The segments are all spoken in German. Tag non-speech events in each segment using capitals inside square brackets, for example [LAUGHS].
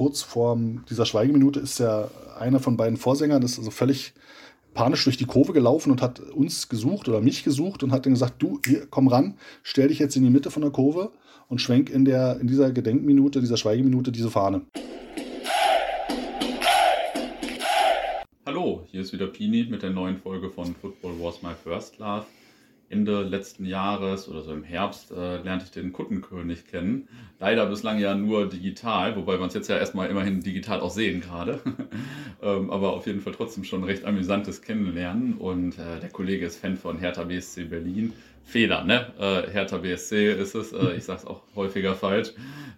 kurz vor dieser Schweigeminute ist ja einer von beiden Vorsängern, ist also völlig panisch durch die Kurve gelaufen und hat uns gesucht oder mich gesucht und hat dann gesagt, du, hier, komm ran, stell dich jetzt in die Mitte von der Kurve und schwenk in, der, in dieser Gedenkminute, dieser Schweigeminute diese Fahne. Hallo, hier ist wieder Pini mit der neuen Folge von Football Was My First Love. Ende letzten Jahres oder so im Herbst äh, lernte ich den Kuttenkönig kennen. Leider bislang ja nur digital, wobei man es jetzt ja erstmal immerhin digital auch sehen gerade. [LAUGHS] ähm, aber auf jeden Fall trotzdem schon recht amüsantes Kennenlernen. Und äh, der Kollege ist Fan von Hertha BSC Berlin. Fehler, ne? Äh, Hertha BSC ist es. Äh, ich sage es auch häufiger falsch,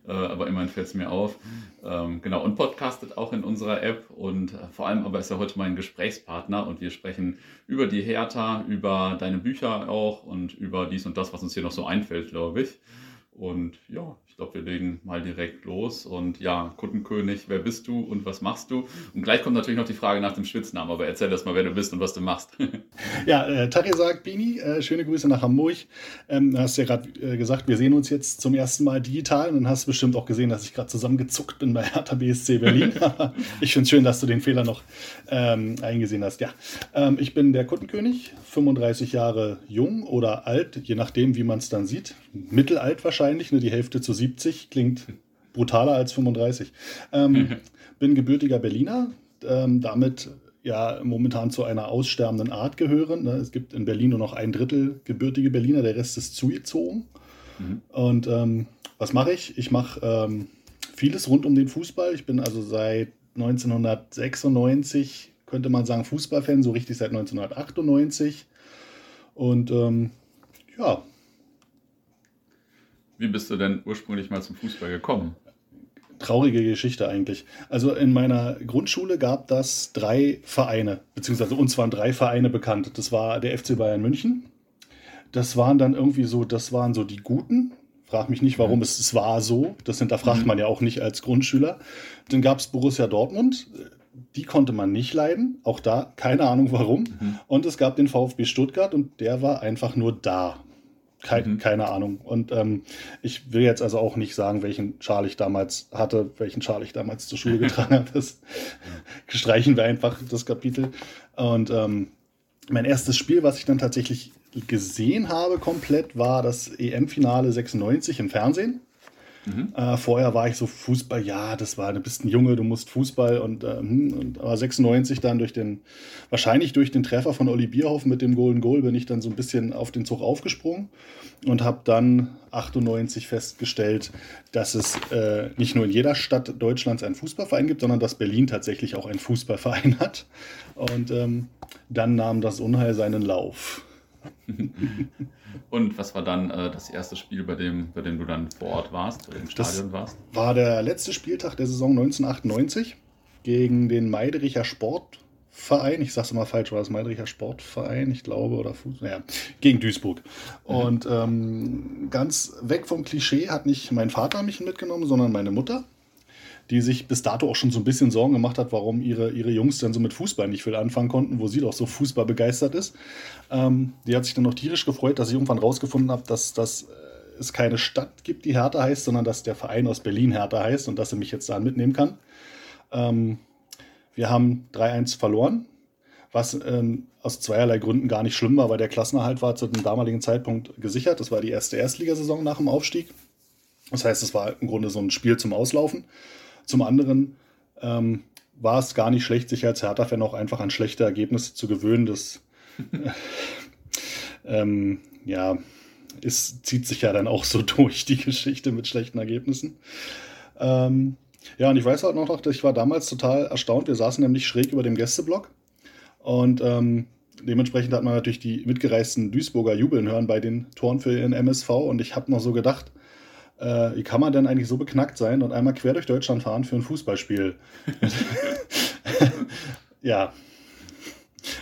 äh, aber immerhin fällt es mir auf. Ähm, genau, und podcastet auch in unserer App und äh, vor allem aber ist er heute mein Gesprächspartner und wir sprechen über die Hertha, über deine Bücher auch und über dies und das, was uns hier noch so einfällt, glaube ich. Und ja, ich glaube, wir legen mal direkt los. Und ja, Kuttenkönig, wer bist du und was machst du? Und gleich kommt natürlich noch die Frage nach dem Spitznamen, aber erzähl erst mal, wer du bist und was du machst. [LAUGHS] ja, äh, sagt, Bini, äh, schöne Grüße nach Hamburg. Ähm, hast ja gerade äh, gesagt, wir sehen uns jetzt zum ersten Mal digital und dann hast du bestimmt auch gesehen, dass ich gerade zusammengezuckt bin bei [LAUGHS] Hertha BSC Berlin. [LAUGHS] ich finde es schön, dass du den Fehler noch ähm, eingesehen hast. Ja, ähm, ich bin der Kuttenkönig, 35 Jahre jung oder alt, je nachdem, wie man es dann sieht. Mittelalt wahrscheinlich, ne, die Hälfte zu 70 klingt brutaler als 35. Ähm, [LAUGHS] bin gebürtiger Berliner, ähm, damit ja momentan zu einer aussterbenden Art gehören. Ne? Es gibt in Berlin nur noch ein Drittel gebürtige Berliner, der Rest ist zugezogen. Mhm. Und ähm, was mache ich? Ich mache ähm, vieles rund um den Fußball. Ich bin also seit 1996, könnte man sagen, Fußballfan, so richtig seit 1998. Und ähm, ja, wie bist du denn ursprünglich mal zum Fußball gekommen? Traurige Geschichte eigentlich. Also in meiner Grundschule gab das drei Vereine, beziehungsweise uns waren drei Vereine bekannt. Das war der FC Bayern München. Das waren dann irgendwie so, das waren so die Guten. Frag mich nicht, warum es, es war so. Das hinterfragt mhm. man ja auch nicht als Grundschüler. Dann gab es Borussia Dortmund. Die konnte man nicht leiden. Auch da keine Ahnung warum. Mhm. Und es gab den VfB Stuttgart und der war einfach nur da. Kein, mhm. Keine Ahnung. Und ähm, ich will jetzt also auch nicht sagen, welchen Schal ich damals hatte, welchen Schal ich damals zur Schule [LAUGHS] getragen habe. Das streichen wir einfach, das Kapitel. Und ähm, mein erstes Spiel, was ich dann tatsächlich gesehen habe komplett, war das EM-Finale 96 im Fernsehen. Mhm. Äh, vorher war ich so Fußball, ja, das war, du bist ein Junge, du musst Fußball und, äh, und aber 96 dann durch den, wahrscheinlich durch den Treffer von Olli Bierhoff mit dem Golden Goal bin ich dann so ein bisschen auf den Zug aufgesprungen und habe dann 98 festgestellt, dass es äh, nicht nur in jeder Stadt Deutschlands einen Fußballverein gibt, sondern dass Berlin tatsächlich auch einen Fußballverein hat. Und ähm, dann nahm das Unheil seinen Lauf. [LAUGHS] Und was war dann äh, das erste Spiel, bei dem, bei dem du dann vor Ort warst, im Stadion das warst? War der letzte Spieltag der Saison 1998 gegen den Meidericher Sportverein. Ich sag's immer falsch, war das Meidericher Sportverein, ich glaube, oder Fuß, ja, gegen Duisburg. Mhm. Und ähm, ganz weg vom Klischee hat nicht mein Vater mich mitgenommen, sondern meine Mutter die sich bis dato auch schon so ein bisschen Sorgen gemacht hat, warum ihre, ihre Jungs dann so mit Fußball nicht viel anfangen konnten, wo sie doch so Fußball begeistert ist. Ähm, die hat sich dann noch tierisch gefreut, dass ich irgendwann rausgefunden habe, dass, dass äh, es keine Stadt gibt, die Hertha heißt, sondern dass der Verein aus Berlin Hertha heißt und dass sie mich jetzt da mitnehmen kann. Ähm, wir haben 3-1 verloren, was ähm, aus zweierlei Gründen gar nicht schlimm war, weil der Klassenerhalt war zu dem damaligen Zeitpunkt gesichert. Das war die erste Erstligasaison nach dem Aufstieg. Das heißt, es war im Grunde so ein Spiel zum Auslaufen. Zum anderen ähm, war es gar nicht schlecht, sich als Hertha-Fan auch einfach an schlechte Ergebnisse zu gewöhnen. Das [LAUGHS] äh, ähm, ja, es zieht sich ja dann auch so [LAUGHS] durch, die Geschichte mit schlechten Ergebnissen. Ähm, ja, und ich weiß halt noch, ich war damals total erstaunt. Wir saßen nämlich schräg über dem Gästeblock und ähm, dementsprechend hat man natürlich die mitgereisten Duisburger jubeln hören bei den Toren für ihren MSV und ich habe noch so gedacht, äh, wie kann man denn eigentlich so beknackt sein und einmal quer durch Deutschland fahren für ein Fußballspiel? [LAUGHS] ja.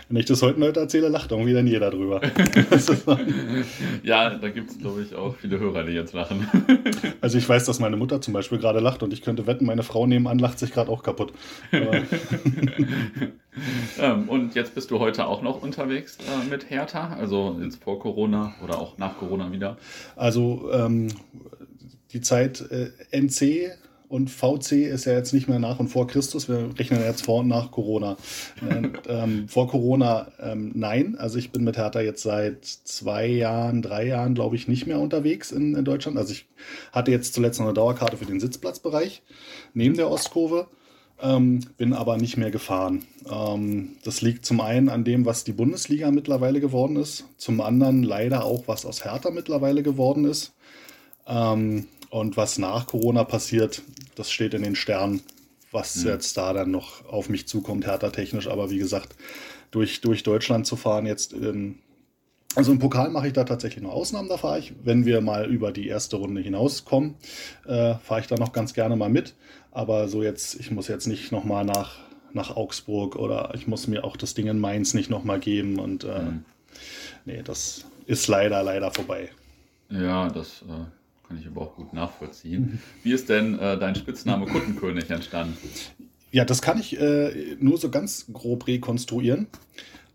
Wenn ich das heute Leute erzähle, lacht irgendwie dann jeder drüber. [LAUGHS] ja, da gibt es, glaube ich, auch viele Hörer, die jetzt lachen. [LAUGHS] also ich weiß, dass meine Mutter zum Beispiel gerade lacht und ich könnte wetten, meine Frau nebenan lacht sich gerade auch kaputt. ähm, und jetzt bist du heute auch noch unterwegs äh, mit Hertha, also jetzt vor Corona oder auch nach Corona wieder? Also ähm, die Zeit äh, NC und VC ist ja jetzt nicht mehr nach und vor Christus, wir rechnen jetzt vor und nach Corona. und, ähm, vor Corona ähm, nein, also ich bin mit Hertha jetzt seit zwei Jahren, drei Jahren, glaube ich, nicht mehr unterwegs in, in Deutschland. Also ich hatte jetzt zuletzt noch eine Dauerkarte für den Sitzplatzbereich neben der Ostkurve. Ähm, bin aber nicht mehr gefahren. Ähm, das liegt zum einen an dem, was die Bundesliga mittlerweile geworden ist, zum anderen leider auch, was aus Hertha mittlerweile geworden ist. Ähm, und was nach Corona passiert, das steht in den Sternen, was mhm. jetzt da dann noch auf mich zukommt, Hertha technisch. Aber wie gesagt, durch, durch Deutschland zu fahren jetzt in, also im Pokal mache ich da tatsächlich noch Ausnahmen, da fahre ich. Wenn wir mal über die erste Runde hinauskommen, äh, fahre ich da noch ganz gerne mal mit. Aber so jetzt, ich muss jetzt nicht nochmal nach, nach Augsburg oder ich muss mir auch das Ding in Mainz nicht nochmal geben. Und äh, mhm. nee, das ist leider, leider vorbei. Ja, das äh, kann ich aber auch gut nachvollziehen. Wie ist denn äh, dein Spitzname Kuttenkönig entstanden? Ja, das kann ich äh, nur so ganz grob rekonstruieren.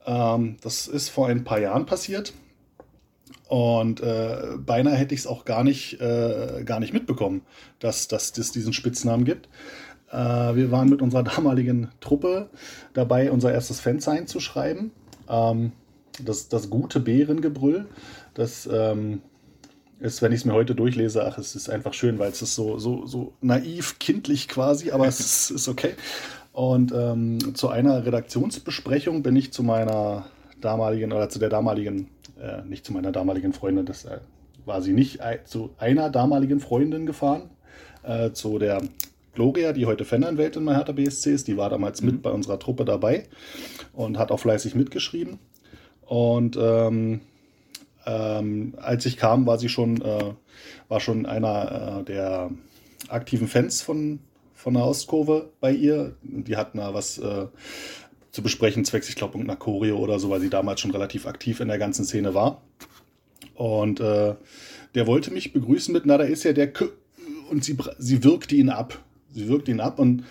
Ähm, das ist vor ein paar Jahren passiert. Und äh, beinahe hätte ich es auch gar nicht, äh, gar nicht mitbekommen, dass, dass es diesen Spitznamen gibt. Äh, wir waren mit unserer damaligen Truppe dabei, unser erstes Fansign zu schreiben. Ähm, das, das gute Bärengebrüll. Das ähm, ist, wenn ich es mir heute durchlese, ach, es ist einfach schön, weil es ist so, so, so naiv, kindlich quasi, aber es ist, ist okay. Und ähm, zu einer Redaktionsbesprechung bin ich zu meiner damaligen oder zu der damaligen, äh, nicht zu meiner damaligen Freundin, das äh, war sie nicht, äh, zu einer damaligen Freundin gefahren, äh, zu der Gloria, die heute Fananwältin bei Hertha BSC ist. Die war damals mhm. mit bei unserer Truppe dabei und hat auch fleißig mitgeschrieben. Und ähm, ähm, als ich kam, war sie schon, äh, war schon einer äh, der aktiven Fans von, von der Ostkurve bei ihr. Die hatten da was äh, zu besprechen, zwecks, ich glaube, irgendeiner Choreo oder so, weil sie damals schon relativ aktiv in der ganzen Szene war. Und äh, der wollte mich begrüßen mit, na, da ist ja der K und sie, sie wirkte ihn ab. Sie wirkte ihn ab und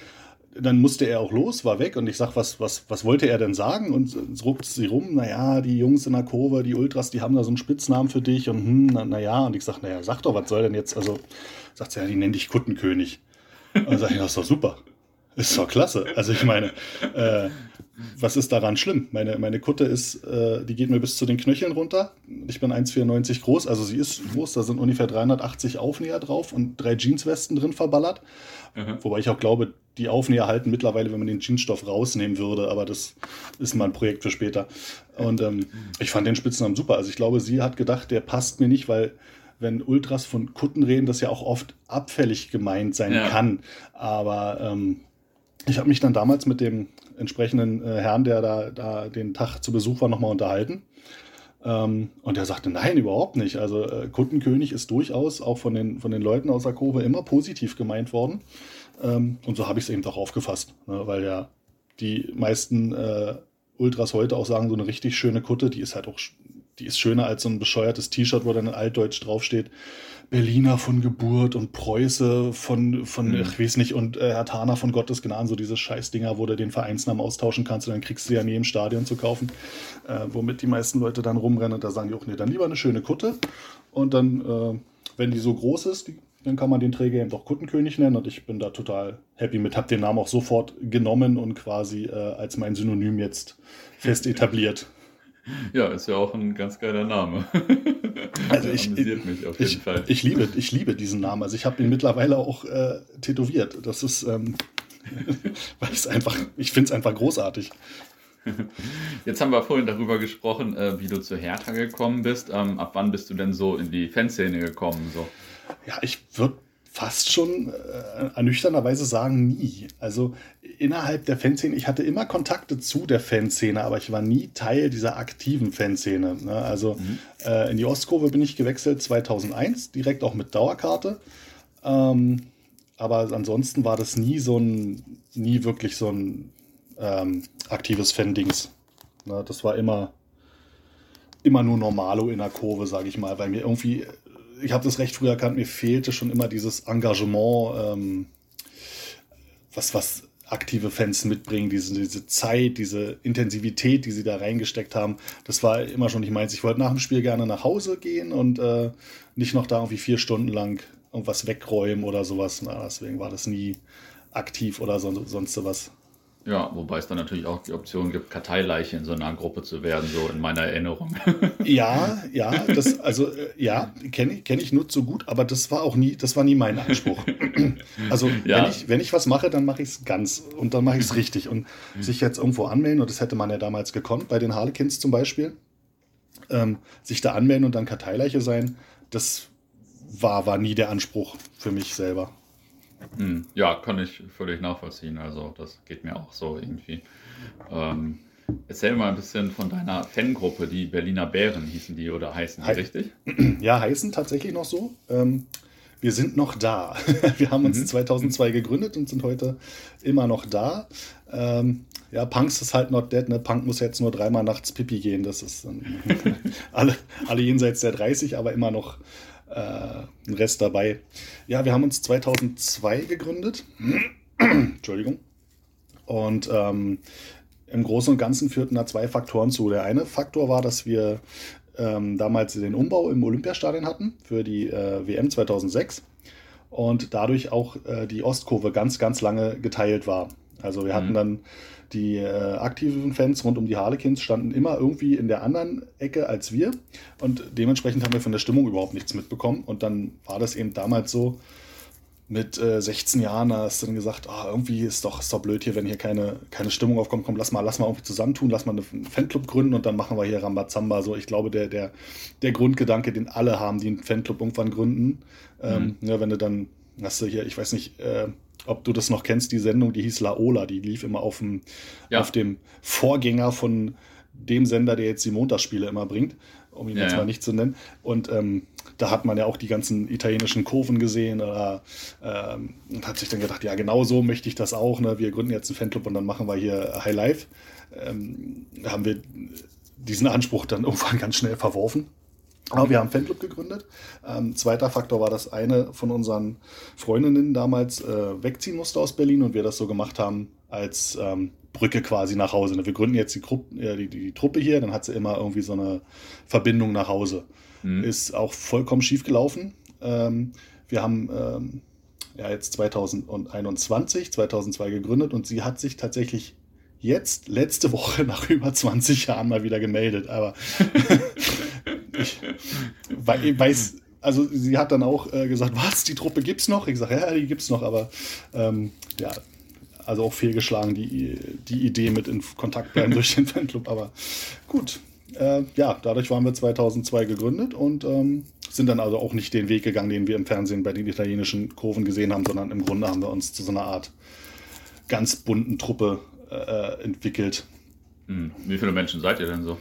dann musste er auch los, war weg und ich sag, was, was, was wollte er denn sagen? Und es ruckt sie rum, naja, die Jungs in der Kurve, die Ultras, die haben da so einen Spitznamen für dich und hm, naja, na und ich sag, naja, sag doch, was soll denn jetzt? Also sagt sie, ja, die nennen dich Kuttenkönig. Und dann sag ich, das ist doch super. Ist doch klasse. Also ich meine, äh, was ist daran schlimm? Meine, meine Kutte ist, äh, die geht mir bis zu den Knöcheln runter. Ich bin 1,94 groß, also sie ist groß, da sind ungefähr 380 Aufnäher drauf und drei Jeanswesten drin verballert. Mhm. Wobei ich auch glaube, die Aufnäher halten mittlerweile, wenn man den Jeansstoff rausnehmen würde, aber das ist mal ein Projekt für später. Und ähm, ich fand den Spitznamen super. Also ich glaube, sie hat gedacht, der passt mir nicht, weil wenn Ultras von Kutten reden, das ja auch oft abfällig gemeint sein ja. kann. Aber ähm, ich habe mich dann damals mit dem entsprechenden äh, Herrn, der da, da den Tag zu Besuch war, nochmal unterhalten. Ähm, und er sagte, nein, überhaupt nicht. Also äh, Kuttenkönig ist durchaus auch von den, von den Leuten aus der Kurve immer positiv gemeint worden. Ähm, und so habe ich es eben auch aufgefasst, ne, weil ja die meisten äh, Ultras heute auch sagen, so eine richtig schöne Kutte, die ist halt auch, die ist schöner als so ein bescheuertes T-Shirt, wo dann in Altdeutsch draufsteht, Berliner von Geburt und Preuße von, von mhm. ich weiß nicht, und äh, Herr Thaner von Gottes Gnaden, so diese Scheißdinger, wo du den Vereinsnamen austauschen kannst und dann kriegst du ja nie im Stadion zu kaufen, äh, womit die meisten Leute dann rumrennen und da sagen die auch, nee, dann lieber eine schöne Kutte und dann, äh, wenn die so groß ist, die, dann kann man den Träger eben doch Kuttenkönig nennen und ich bin da total happy mit, hab den Namen auch sofort genommen und quasi äh, als mein Synonym jetzt fest etabliert. Ja, ist ja auch ein ganz geiler Name. [LAUGHS] Also ich, mich auf jeden ich, Fall. Ich liebe, ich liebe diesen Namen. Also ich habe ihn mittlerweile auch äh, tätowiert. Das ist, ähm, [LAUGHS] weil ich einfach, ich finde es einfach großartig. [LAUGHS] Jetzt haben wir vorhin darüber gesprochen, äh, wie du zu Hertha gekommen bist. Ähm, ab wann bist du denn so in die Fanszene gekommen? So? Ja, ich würde fast schon äh, ernüchternderweise sagen, nie. Also innerhalb der Fanszene, ich hatte immer Kontakte zu der Fanszene, aber ich war nie Teil dieser aktiven Fanszene. Ne? Also mhm. äh, in die Ostkurve bin ich gewechselt 2001, direkt auch mit Dauerkarte. Ähm, aber ansonsten war das nie so ein, nie wirklich so ein ähm, aktives Fan-Dings. Ne? Das war immer, immer nur Normalo in der Kurve, sage ich mal, weil mir irgendwie ich habe das recht früh erkannt, mir fehlte schon immer dieses Engagement, ähm, was, was aktive Fans mitbringen, diese, diese Zeit, diese Intensivität, die sie da reingesteckt haben. Das war immer schon nicht meins. Ich wollte nach dem Spiel gerne nach Hause gehen und äh, nicht noch da irgendwie vier Stunden lang irgendwas wegräumen oder sowas. Na, deswegen war das nie aktiv oder so, sonst was. Ja, wobei es dann natürlich auch die Option gibt, Karteileiche in so einer Gruppe zu werden, so in meiner Erinnerung. [LAUGHS] Ja, [LAUGHS] ja, das, also äh, ja, kenne kenn ich nur so gut, aber das war auch nie, das war nie mein Anspruch. [LAUGHS] Also ja. wenn, ich, wenn ich was mache, dann mache ich es ganz und dann mache ich es richtig. Und sich jetzt irgendwo anmelden, und das hätte man ja damals gekonnt, bei den Harlequins zum Beispiel, ähm, sich da anmelden und dann Karteileiche sein, das war, war nie der Anspruch für mich selber. Hm, ja, kann ich völlig nachvollziehen. Also das geht mir auch so irgendwie. Ähm, erzähl mal ein bisschen von deiner Fangruppe, die Berliner Bären hießen die oder heißen die, He richtig? [CLEARS THROAT] Ja, heißen tatsächlich noch so. Ähm, wir sind noch da. [LAUGHS] Wir haben uns mhm. 2002 gegründet und sind heute immer noch da. Ähm, ja, Punks ist halt not dead. Ne? Punk muss jetzt nur dreimal nachts Pipi gehen. Das ist ähm, [LAUGHS] alle, alle jenseits der 30, aber immer noch äh, Rest dabei. Ja, wir haben uns 2002 gegründet. [CLEARS THROAT] Entschuldigung. Und ähm, im Großen und Ganzen führten da zwei Faktoren zu. Der eine Faktor war, dass wir ähm, damals den Umbau im Olympiastadion hatten für die äh, WM 2006 und dadurch auch äh, die Ostkurve ganz, ganz lange geteilt war. Also wir hatten mhm. dann die äh, aktiven Fans rund um die Harlequins standen immer irgendwie in der anderen Ecke als wir und dementsprechend haben wir von der Stimmung überhaupt nichts mitbekommen und dann war das eben damals so, mit äh, 16 Jahren hast du dann gesagt, ah, irgendwie ist doch, ist doch blöd hier, wenn hier keine, keine Stimmung aufkommt. Komm, lass mal, lass mal irgendwie zusammentun, lass mal einen Fanclub gründen und dann machen wir hier Rambazamba. So, ich glaube, der, der, der Grundgedanke, den alle haben, die einen Fanclub irgendwann gründen. Ähm, mhm. ja, wenn du dann, hast du hier, ich weiß nicht, äh, ob du das noch kennst, die Sendung, die hieß Laola, die lief immer auf dem, ja. auf dem Vorgänger von dem Sender, der jetzt die Montagsspiele immer bringt, um ihn ja, jetzt mal nicht zu nennen. Und ähm, da hat man ja auch die ganzen italienischen Kurven gesehen oder, ähm, und hat sich dann gedacht, ja, genau so möchte ich das auch. Ne? Wir gründen jetzt einen Fanclub und dann machen wir hier High Life. Ähm, haben wir diesen Anspruch dann [LAUGHS] irgendwann ganz schnell verworfen. Aber wir haben Fanclub gegründet. Ähm, zweiter Faktor war, dass eine von unseren Freundinnen damals äh, wegziehen musste aus Berlin und wir das so gemacht haben als ähm, Brücke quasi nach Hause. Wir gründen jetzt die, Gruppe, äh, die, die, die, Truppe hier, dann hat sie immer irgendwie so eine Verbindung nach Hause. Mhm. Ist auch vollkommen schief gelaufen. Ähm, wir haben ähm, ja jetzt 2021, 2002 gegründet und sie hat sich tatsächlich jetzt letzte Woche [LAUGHS] nach über 20 Jahren mal wieder gemeldet. Aber [LAUGHS] ich weiß, also sie hat dann auch äh, gesagt, was, die Truppe gibt's noch? Ich sage, ja, die gibt's noch, aber ähm, ja, also auch fehlgeschlagen, die, die Idee mit in Kontakt bleiben [LAUGHS] durch den Fanclub. Aber gut, äh, ja, dadurch waren wir 2002 gegründet und ähm, sind dann also auch nicht den Weg gegangen, den wir im Fernsehen bei den italienischen Kurven gesehen haben, sondern im Grunde haben wir uns zu so einer Art ganz bunten Truppe äh, entwickelt. Hm. Wie viele Menschen seid ihr denn so?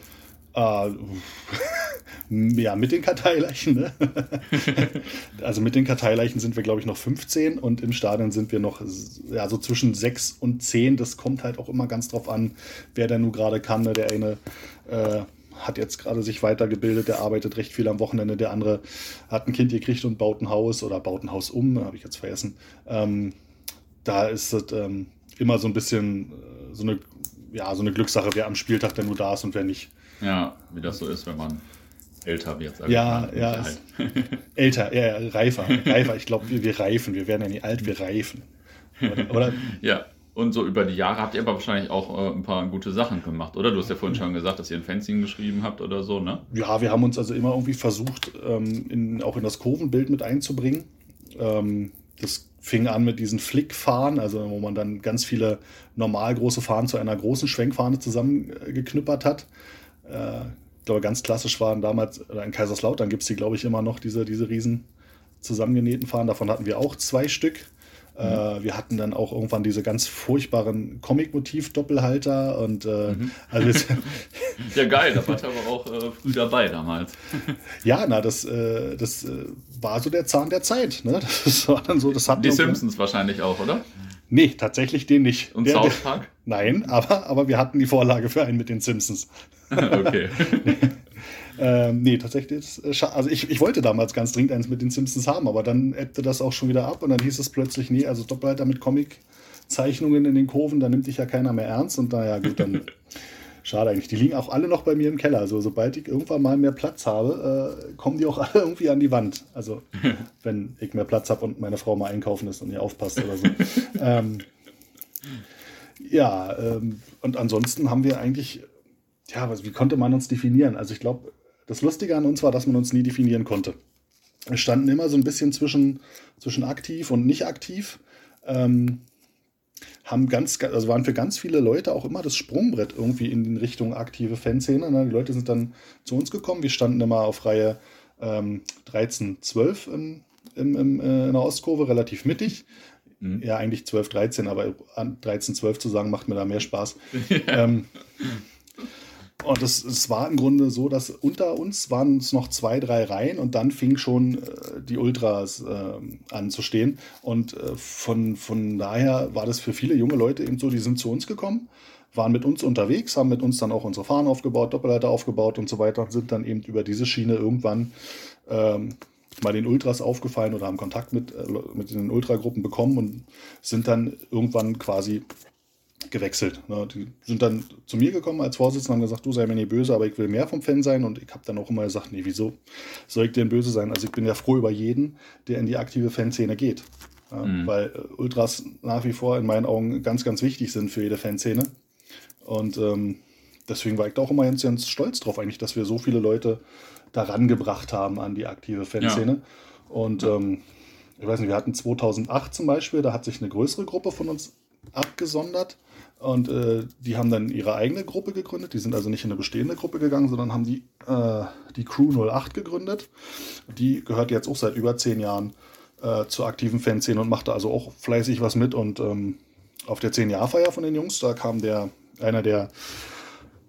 Äh, [LAUGHS] ja, mit den Karteileichen. Ne? [LAUGHS] also mit den Karteileichen sind wir, glaube ich, noch 15 und im Stadion sind wir noch ja, so zwischen 6 und 10. Das kommt halt auch immer ganz drauf an, wer da nun gerade kann. Ne? Der eine äh, hat jetzt gerade sich weitergebildet, der arbeitet recht viel am Wochenende, der andere hat ein Kind gekriegt und baut ein Haus oder baut ein Haus um, habe ich jetzt vergessen. Ähm, da ist es ähm, immer so ein bisschen äh, so eine, ja, so eine Glückssache, wer am Spieltag denn nur da ist und wer nicht. Ja, wie das so ist, wenn man älter wird. Ja, ja. älter, ja, ja, reifer. reifer. Ich glaube, wir, wir reifen. Wir werden ja nicht alt, wir reifen. Oder, oder? [LAUGHS] ja. Und so über die Jahre habt ihr aber wahrscheinlich auch äh, ein paar gute Sachen gemacht, oder? Du hast ja vorhin schon gesagt, dass ihr ein Fanzine geschrieben habt oder so, ne? Ja, wir haben uns also immer irgendwie versucht, ähm, in, auch in das Kurvenbild mit einzubringen. Ähm, das fing an mit diesen Flickfahnen, also wo man dann ganz viele normal große Fahnen zu einer großen Schwenkfahne zusammengeknüppert hat. Äh, ich glaube, ganz klassisch waren damals, in Kaiserslautern gibt es die, glaube ich, immer noch, diese, diese riesen zusammengenähten Fahnen. Davon hatten wir auch zwei Stück. Äh, mhm. wir hatten dann auch irgendwann diese ganz furchtbaren Comic-Motiv-Doppelhalter und äh, mhm. also [LAUGHS] Ja, geil, da war ich aber auch äh, früh dabei damals. [LAUGHS] ja, na, das, äh, das äh, war so der Zahn der Zeit. Ne? Das war dann so, das Die Simpsons wahrscheinlich auch, oder? Nee, tatsächlich den nicht. Und der, South Park? Nein, aber, aber wir hatten die Vorlage für einen mit den Simpsons. [LAUGHS] okay. [LAUGHS] Ähm, nee, tatsächlich, also ich, ich wollte damals ganz dringend eins mit den Simpsons haben, aber dann ebbte das auch schon wieder ab und dann hieß es plötzlich, nee, also Doppelhalter mit Comic-Zeichnungen in den Kurven, da nimmt dich ja keiner mehr ernst und naja, gut, dann [LAUGHS] Schade eigentlich. Die liegen auch alle noch bei mir im Keller. Also sobald ich irgendwann mal mehr Platz habe, äh, kommen die auch alle irgendwie an die Wand. Also wenn ich mehr Platz habe und meine Frau mal einkaufen ist und ihr aufpasst oder so. ähm, ja, ähm, und ansonsten haben wir eigentlich, ja, was, wie konnte man uns definieren? Also ich glaube, das Lustige an uns war, dass man uns nie definieren konnte. Wir standen immer so ein bisschen zwischen, zwischen aktiv und nicht aktiv. Ähm, haben ganz, also waren für ganz viele Leute auch immer das Sprungbrett irgendwie in Richtung aktive Fanszene. Ne? Die Leute sind dann zu uns gekommen. Wir standen immer auf Reihe ähm, 13, 12 im, im, im, äh, in der Ostkurve, relativ mittig. Mhm. Ja, eigentlich 12, 13, aber 13, 12 zu sagen, macht mir da mehr Spaß. [LAUGHS] ähm, und es, es war im Grunde so, dass unter uns waren es noch zwei, drei Reihen und dann fing schon äh, die Ultras äh, an zu stehen. Und äh, von, von daher war das für viele junge Leute eben so, die sind zu uns gekommen, waren mit uns unterwegs, haben mit uns dann auch unsere Fahnen aufgebaut, Doppelleiter aufgebaut und so weiter und sind dann eben über diese Schiene irgendwann ähm, mal den Ultras aufgefallen oder haben Kontakt mit, äh, mit den Ultragruppen bekommen und sind dann irgendwann quasi gewechselt. Ne? Die sind dann zu mir gekommen als Vorsitzender und haben gesagt, du sei mir nicht böse, aber ich will mehr vom Fan sein. Und ich habe dann auch immer gesagt, nee, wieso soll ich denn böse sein? Also ich bin ja froh über jeden, der in die aktive Fanszene geht. Mhm. Weil äh, Ultras nach wie vor in meinen Augen ganz, ganz wichtig sind für jede Fanszene. Und ähm, deswegen war ich da auch immer ganz, ganz stolz drauf, eigentlich, dass wir so viele Leute daran gebracht haben an die aktive Fanszene. Ja. Und ähm, ich weiß nicht, wir hatten 2008 zum Beispiel, da hat sich eine größere Gruppe von uns abgesondert und äh, die haben dann ihre eigene Gruppe gegründet. Die sind also nicht in eine bestehende Gruppe gegangen, sondern haben die, äh, die Crew 08 gegründet. Die gehört jetzt auch seit über zehn Jahren äh, zur aktiven Fanszene und macht da also auch fleißig was mit. Und ähm, auf der 10-Jahr-Feier von den Jungs, da kam der, einer der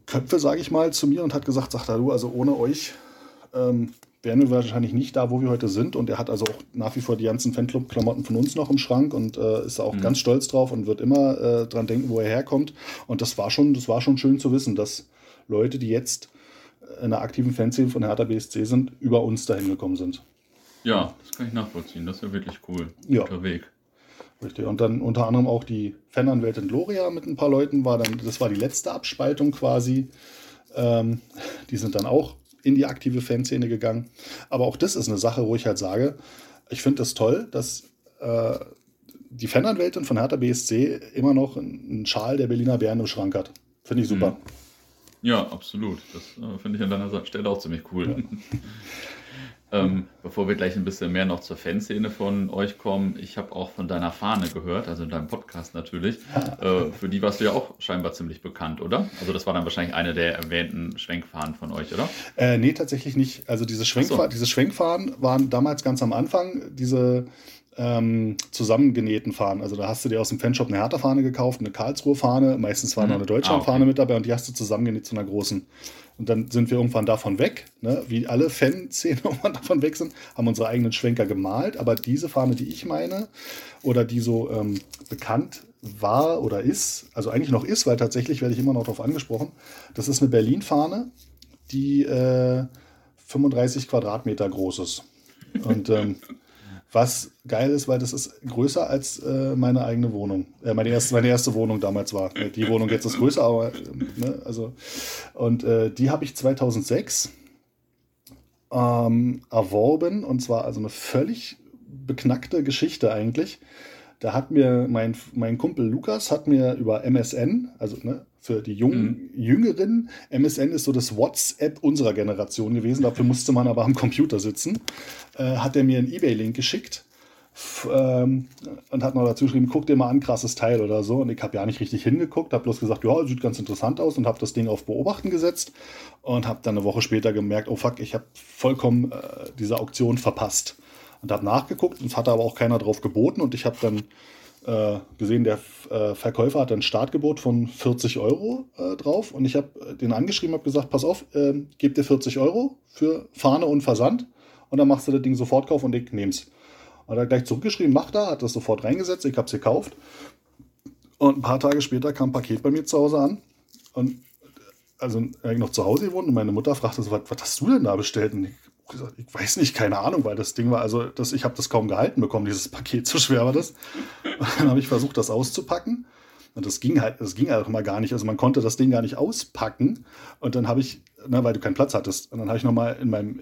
Köpfe, sage ich mal, zu mir und hat gesagt, sagt er, du, also ohne euch ähm, wären wir wahrscheinlich nicht da, wo wir heute sind. Und er hat also auch nach wie vor die ganzen Fanclub-Klamotten von uns noch im Schrank und äh, ist auch mhm. ganz stolz drauf und wird immer äh, dran denken, wo er herkommt. Und das war schon, das war schon schön zu wissen, dass Leute, die jetzt in der aktiven Fanszene von Hertha BSC sind, über uns dahin gekommen sind. Ja, das kann ich nachvollziehen. Das ist ja wirklich cool. Ja. Guter Weg. Richtig. Und dann unter anderem auch die Fananwältin Gloria mit ein paar Leuten war dann, das war die letzte Abspaltung quasi. Ähm, die sind dann auch in die aktive Fanszene gegangen. Aber auch das ist eine Sache, wo ich halt sage, ich finde es das toll, dass äh, die Fananwältin von Hertha BSC immer noch einen Schal der Berliner Bären im Schrank hat. Finde ich super. Mhm. Ja, absolut. Das äh, finde ich an deiner Stelle auch ziemlich cool. Ja. [LAUGHS] Ähm, bevor wir gleich ein bisschen mehr noch zur Fanszene von euch kommen, ich habe auch von deiner Fahne gehört, also in deinem Podcast natürlich. Äh, für die warst du ja auch scheinbar ziemlich bekannt, oder? Also das war dann wahrscheinlich eine der erwähnten Schwenkfahnen von euch, oder? Äh, nee, tatsächlich nicht. Also diese, Schwenkfa so. diese Schwenkfahnen waren damals ganz am Anfang diese ähm, zusammengenähten Fahnen. Also da hast du dir aus dem Fanshop eine Hertha-Fahne gekauft, eine Karlsruhe-Fahne, meistens war mhm. noch eine Deutschland-Fahne ah, okay. mit dabei und die hast du zusammengenäht zu einer großen. Und dann sind wir irgendwann davon weg, ne? wie alle Fanszenen [LAUGHS] irgendwann davon weg sind, haben unsere eigenen Schwenker gemalt. Aber diese Fahne, die ich meine, oder die so ähm, bekannt war oder ist, also eigentlich noch ist, weil tatsächlich werde ich immer noch darauf angesprochen, das ist eine Berlin-Fahne, die äh, 35 Quadratmeter groß ist. Und ähm, [LAUGHS] was geil ist, weil das ist größer als äh, meine eigene Wohnung. Äh, meine, erste, meine erste Wohnung damals war. Die Wohnung jetzt ist größer, aber ne, also. Und äh, die habe ich 2006 ähm, erworben und zwar also eine völlig beknackte Geschichte eigentlich. Da hat mir mein, mein Kumpel Lukas hat mir über MSN, also ne, für die jungen, mhm. Jüngeren. MSN ist so das WhatsApp unserer Generation gewesen. Dafür musste man aber am Computer sitzen. Äh, hat er mir einen Ebay-Link geschickt ähm, und hat noch dazu geschrieben, guck dir mal an, krasses Teil oder so. Und ich habe ja nicht richtig hingeguckt, habe bloß gesagt, ja, sieht ganz interessant aus und habe das Ding auf Beobachten gesetzt und habe dann eine Woche später gemerkt, oh fuck, ich habe vollkommen äh, diese Auktion verpasst. Und habe nachgeguckt und es hatte aber auch keiner drauf geboten und ich habe dann äh, gesehen, der äh, Verkäufer hat ein Startgebot von 40 Euro äh, drauf und ich habe äh, den angeschrieben, habe gesagt, pass auf, äh, gib dir 40 Euro für Fahne und Versand und dann machst du das Ding sofort kauf und ich nehm's. Hat er gleich zurückgeschrieben, mach da, hat das sofort reingesetzt, ich habe es gekauft und ein paar Tage später kam ein Paket bei mir zu Hause an und also ich noch zu Hause gewohnt und meine Mutter fragte so, was, was hast du denn da bestellt? Und ich gesagt, ich weiß nicht, keine Ahnung, weil das Ding war, also das, ich habe das kaum gehalten bekommen, dieses Paket, [LAUGHS] so schwer war das. Und dann habe ich versucht, das auszupacken Und das ging halt, das ging halt auch mal gar nicht. Also man konnte das Ding gar nicht auspacken. Und dann habe ich, na, ne, weil du keinen Platz hattest, und dann habe ich nochmal in meinem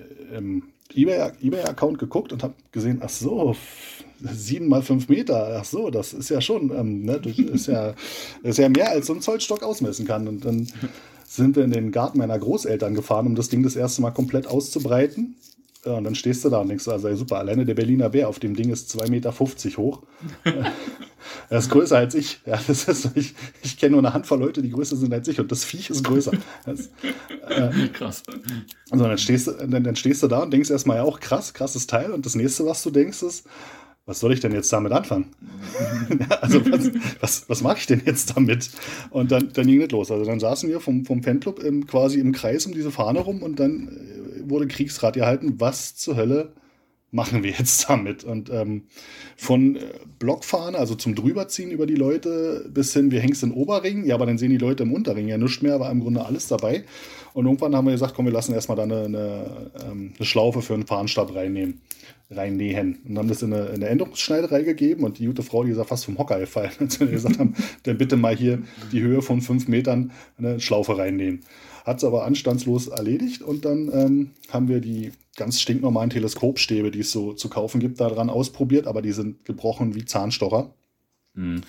eBay-Account geguckt und habe gesehen, ach so, sieben mal fünf Meter, ach so, das ist ja schon, ähm, ne, das ist ja, ist ja mehr als so ein Zollstock ausmessen kann. Und dann sind wir in den Garten meiner Großeltern gefahren, um das Ding das erste Mal komplett auszubreiten. Ja, und dann stehst du da und denkst, also ja, super, alleine der Berliner Bär auf dem Ding ist 2,50 Meter hoch. [LAUGHS] er ist größer als ich. Ja, das ist, ich ich kenne nur eine Handvoll Leute, die größer sind als ich und das Viech ist größer. Das, äh, krass. Also dann stehst, du, dann, dann stehst du da und denkst erstmal, ja auch krass, krasses Teil. Und das nächste, was du denkst, ist, was soll ich denn jetzt damit anfangen? [LAUGHS] also was, was, was mache ich denn jetzt damit? Und dann, dann ging es los. Also dann saßen wir vom, vom Fanclub im, quasi im Kreis um diese Fahne rum und dann äh, wurde Kriegsrat gehalten, was zur Hölle machen wir jetzt damit? Und ähm, von äh, Blockfahne, also zum Drüberziehen über die Leute, bis hin, wir hängen es in Oberring, ja, aber dann sehen die Leute im Unterring ja nichts mehr, war im Grunde alles dabei. Und irgendwann haben wir gesagt, komm, wir lassen erstmal da eine, eine, ähm, eine Schlaufe für einen Fahnstab reinnehmen reinnähen. Und haben das in eine, in eine Änderungsschneiderei gegeben und die gute Frau, die ist ja fast vom Hocker gefallen, [LAUGHS] als wir gesagt haben, dann bitte mal hier die Höhe von fünf Metern eine Schlaufe reinnähen. Hat es aber anstandslos erledigt und dann ähm, haben wir die ganz stinknormalen Teleskopstäbe, die es so zu kaufen gibt, daran ausprobiert, aber die sind gebrochen wie Zahnstocher. Mhm.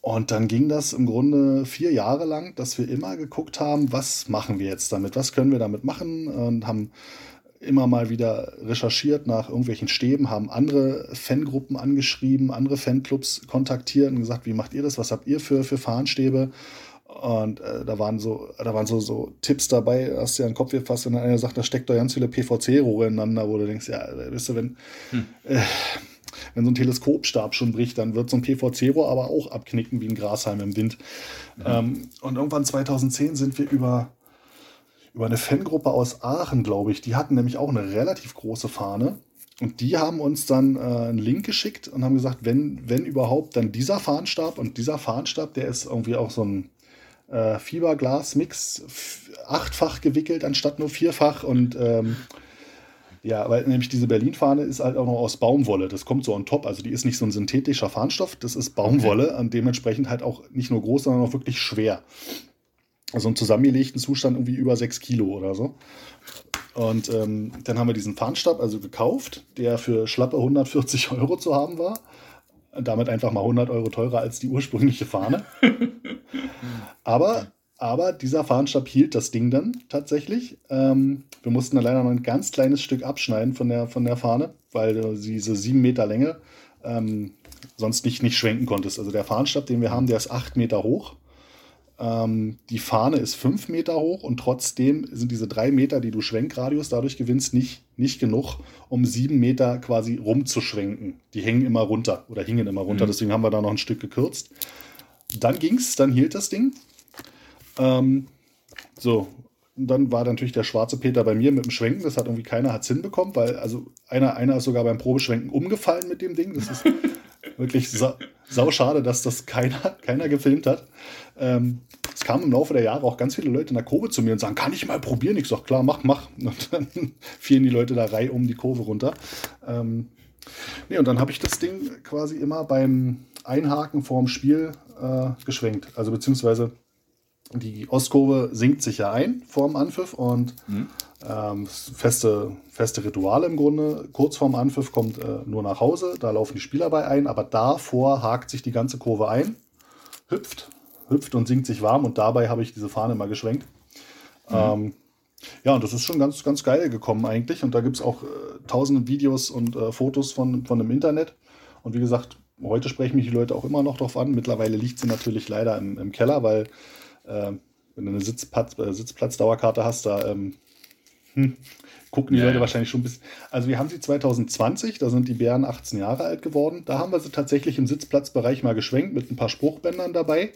Und dann ging das im Grunde vier Jahre lang, dass wir immer geguckt haben, was machen wir jetzt damit, was können wir damit machen und haben immer mal wieder recherchiert nach irgendwelchen Stäben, haben andere Fangruppen angeschrieben, andere Fanclubs kontaktiert und gesagt, wie macht ihr das? Was habt ihr für, für Fahnenstäbe? Und äh, da waren so, da waren so, so Tipps dabei, hast du ja den Kopf gefasst, wenn einer sagt, da steckt doch ganz viele PVC-Rohre ineinander, wo du denkst, ja, wisst ihr, wenn, hm. äh, wenn so ein Teleskopstab schon bricht, dann wird so ein PVC-Rohr aber auch abknicken wie ein Grashalm im Wind. Mhm. Ähm, und irgendwann 2010 sind wir über über eine Fangruppe aus Aachen, glaube ich. Die hatten nämlich auch eine relativ große Fahne. Und die haben uns dann äh, einen Link geschickt und haben gesagt, wenn, wenn überhaupt, dann dieser Fahnstab. Und dieser Fahnstab, der ist irgendwie auch so ein äh, Fiberglas-Mix, achtfach gewickelt anstatt nur vierfach. Und ähm, ja, weil nämlich diese Berlin-Fahne ist halt auch noch aus Baumwolle. Das kommt so on top. Also die ist nicht so ein synthetischer Fahnenstoff, das ist Baumwolle okay. und dementsprechend halt auch nicht nur groß, sondern auch wirklich schwer also im zusammengelegten Zustand irgendwie über 6 Kilo oder so. Und ähm, dann haben wir diesen Fahnstab also gekauft, der für schlappe 140 [LAUGHS] Euro zu haben war. Damit einfach mal 100 Euro teurer als die ursprüngliche Fahne. [LAUGHS] aber, aber dieser Fahnstab hielt das Ding dann tatsächlich. Ähm, wir mussten dann leider noch ein ganz kleines Stück abschneiden von der, von der Fahne, weil du diese 7 Meter Länge ähm, sonst nicht, nicht schwenken konntest. Also der Fahnstab, den wir haben, der ist 8 Meter hoch ähm, die Fahne ist fünf Meter hoch und trotzdem sind diese drei Meter, die du Schwenkradius dadurch gewinnst, nicht, nicht genug, um sieben Meter quasi rumzuschwenken. Die hängen immer runter oder hingen immer runter, mhm. deswegen haben wir da noch ein Stück gekürzt. Dann ging's, dann hielt das Ding. Ähm, so, und dann war natürlich der schwarze Peter bei mir mit dem Schwenken. Das hat irgendwie keiner hat's hinbekommen, weil also einer, einer ist sogar beim Probeschwenken umgefallen mit dem Ding. Das ist [LAUGHS] wirklich sa sau schade, dass das keiner, keiner gefilmt hat. Ähm, es kamen im Laufe der Jahre auch ganz viele Leute in der Kurve zu mir und sagen, kann ich mal probieren? Ich sage, klar, mach, mach. [LAUGHS] Und dann fielen die Leute da Reihe um die Kurve runter. Ähm, nee, und dann habe ich das Ding quasi immer beim Einhaken vorm Spiel äh, geschwenkt. Also beziehungsweise die Ostkurve sinkt sich ja ein vorm Anpfiff und mhm. Ähm, feste, feste Rituale im Grunde. Kurz vorm Anpfiff kommt äh, nur nach Hause, da laufen die Spieler bei ein, aber davor hakt sich die ganze Kurve ein, hüpft hüpft und singt sich warm und dabei habe ich diese Fahne mal geschwenkt. Mhm. Ähm, ja, und das ist schon ganz, ganz geil gekommen eigentlich. Und da gibt es auch äh, tausende Videos und äh, Fotos von, von dem Internet. Und wie gesagt, heute sprechen mich die Leute auch immer noch drauf an. Mittlerweile liegt sie natürlich leider im, im Keller, weil äh, wenn du eine Sitzplatz, äh, Sitzplatzdauerkarte hast, da ähm, hm, gucken die ja, Leute ja. wahrscheinlich schon ein bisschen. Also wir haben sie 2020, da sind die Bären 18 Jahre alt geworden. Da haben wir sie tatsächlich im Sitzplatzbereich mal geschwenkt mit ein paar Spruchbändern dabei.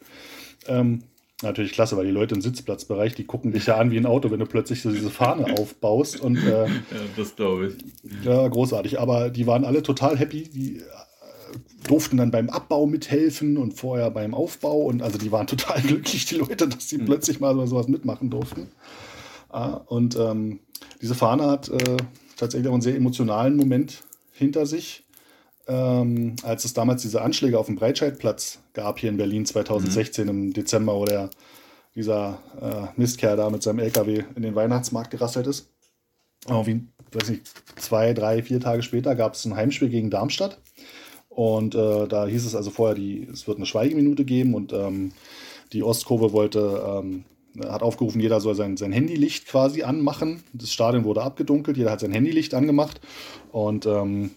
Ähm, natürlich klasse, weil die Leute im Sitzplatzbereich, die gucken dich ja an wie ein Auto, wenn du plötzlich so diese Fahne [LAUGHS] aufbaust. Und, äh, ja, das glaube ich. Ja, großartig. Aber die waren alle total happy. Die äh, durften dann beim Abbau mithelfen und vorher beim Aufbau. Und also die waren [LAUGHS] total glücklich, die Leute, dass sie mhm. plötzlich mal sowas mitmachen durften. Ah, und ähm, diese Fahne hat äh, tatsächlich auch einen sehr emotionalen Moment hinter sich. ähm, als es damals diese Anschläge auf dem Breitscheidplatz gab hier in Berlin 2016 mhm. im Dezember, wo der, dieser äh, Mistkerl da mit seinem LKW in den Weihnachtsmarkt gerasselt ist. Irgendwie, weiß nicht, zwei, drei, vier Tage später gab es ein Heimspiel gegen Darmstadt. Und äh, da hieß es also vorher, die, es wird eine Schweigeminute geben und ähm, die Ostkurve wollte, ähm, hat aufgerufen, jeder soll sein, sein Handylicht quasi anmachen. Das Stadion wurde abgedunkelt, jeder hat sein Handylicht angemacht. Und ähm,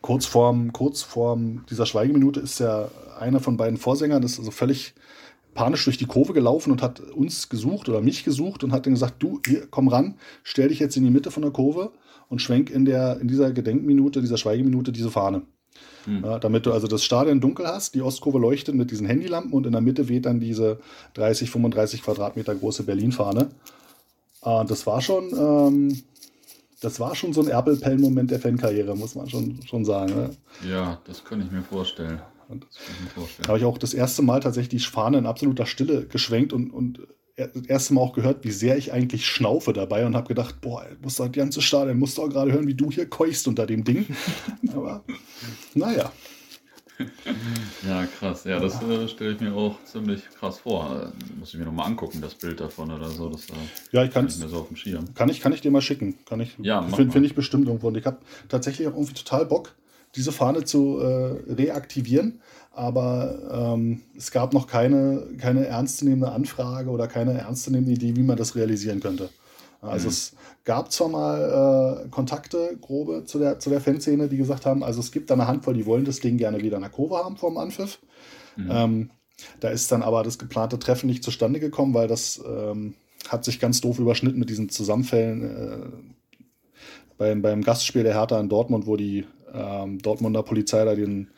kurz vorm, kurz vorm dieser Schweigeminute ist ja einer von beiden Vorsängern, das ist also völlig panisch durch die Kurve gelaufen und hat uns gesucht oder mich gesucht und hat dann gesagt, du, hier, komm ran, stell dich jetzt in die Mitte von der Kurve und schwenk in, der, in dieser Gedenkminute, dieser Schweigeminute diese Fahne. Mhm. Ja, damit du also das Stadion dunkel hast, die Ostkurve leuchtet mit diesen Handylampen und in der Mitte weht dann diese 30, 35 Quadratmeter große Berlin-Fahne. Äh, das war schon, ähm, das war schon so ein Erpelpellen-Moment der Fankarriere, muss man schon, schon sagen. Ne? Ja, das kann ich mir vorstellen. Da habe ich auch das erste Mal tatsächlich die Fahne in absoluter Stille geschwenkt und, und das erste Mal auch gehört, wie sehr ich eigentlich schnaufe dabei und habe gedacht, boah, muss das ganze Stadion, musst du auch gerade hören, wie du hier keuchst unter dem Ding. [LAUGHS] Aber naja. Ja, krass. Ja, das äh, stelle ich mir auch ziemlich krass vor. Muss ich mir nochmal angucken, das Bild davon oder so. Das, äh, ja, ich kann es mir so auf dem Schirm. Kann ich, kann ich dir mal schicken. Kann ich, ja, Finde find ich bestimmt irgendwo. Und ich habe tatsächlich auch irgendwie total Bock, diese Fahne zu äh, reaktivieren. Aber ähm, es gab noch keine, keine ernstzunehmende Anfrage oder keine ernstzunehmende Idee, wie man das realisieren könnte. Also mhm. es gab zwar mal äh, Kontakte, grobe, zu der, zu der Fanszene, die gesagt haben, also es gibt da eine Handvoll, die wollen das Ding gerne wieder in der Kurve haben vom Anpfiff. Mhm. Ähm, da ist dann aber das geplante Treffen nicht zustande gekommen, weil das ähm, hat sich ganz doof überschnitten mit diesen Zusammenfällen äh, beim, beim Gastspiel der Hertha in Dortmund, wo die ähm, Dortmunder Polizei da den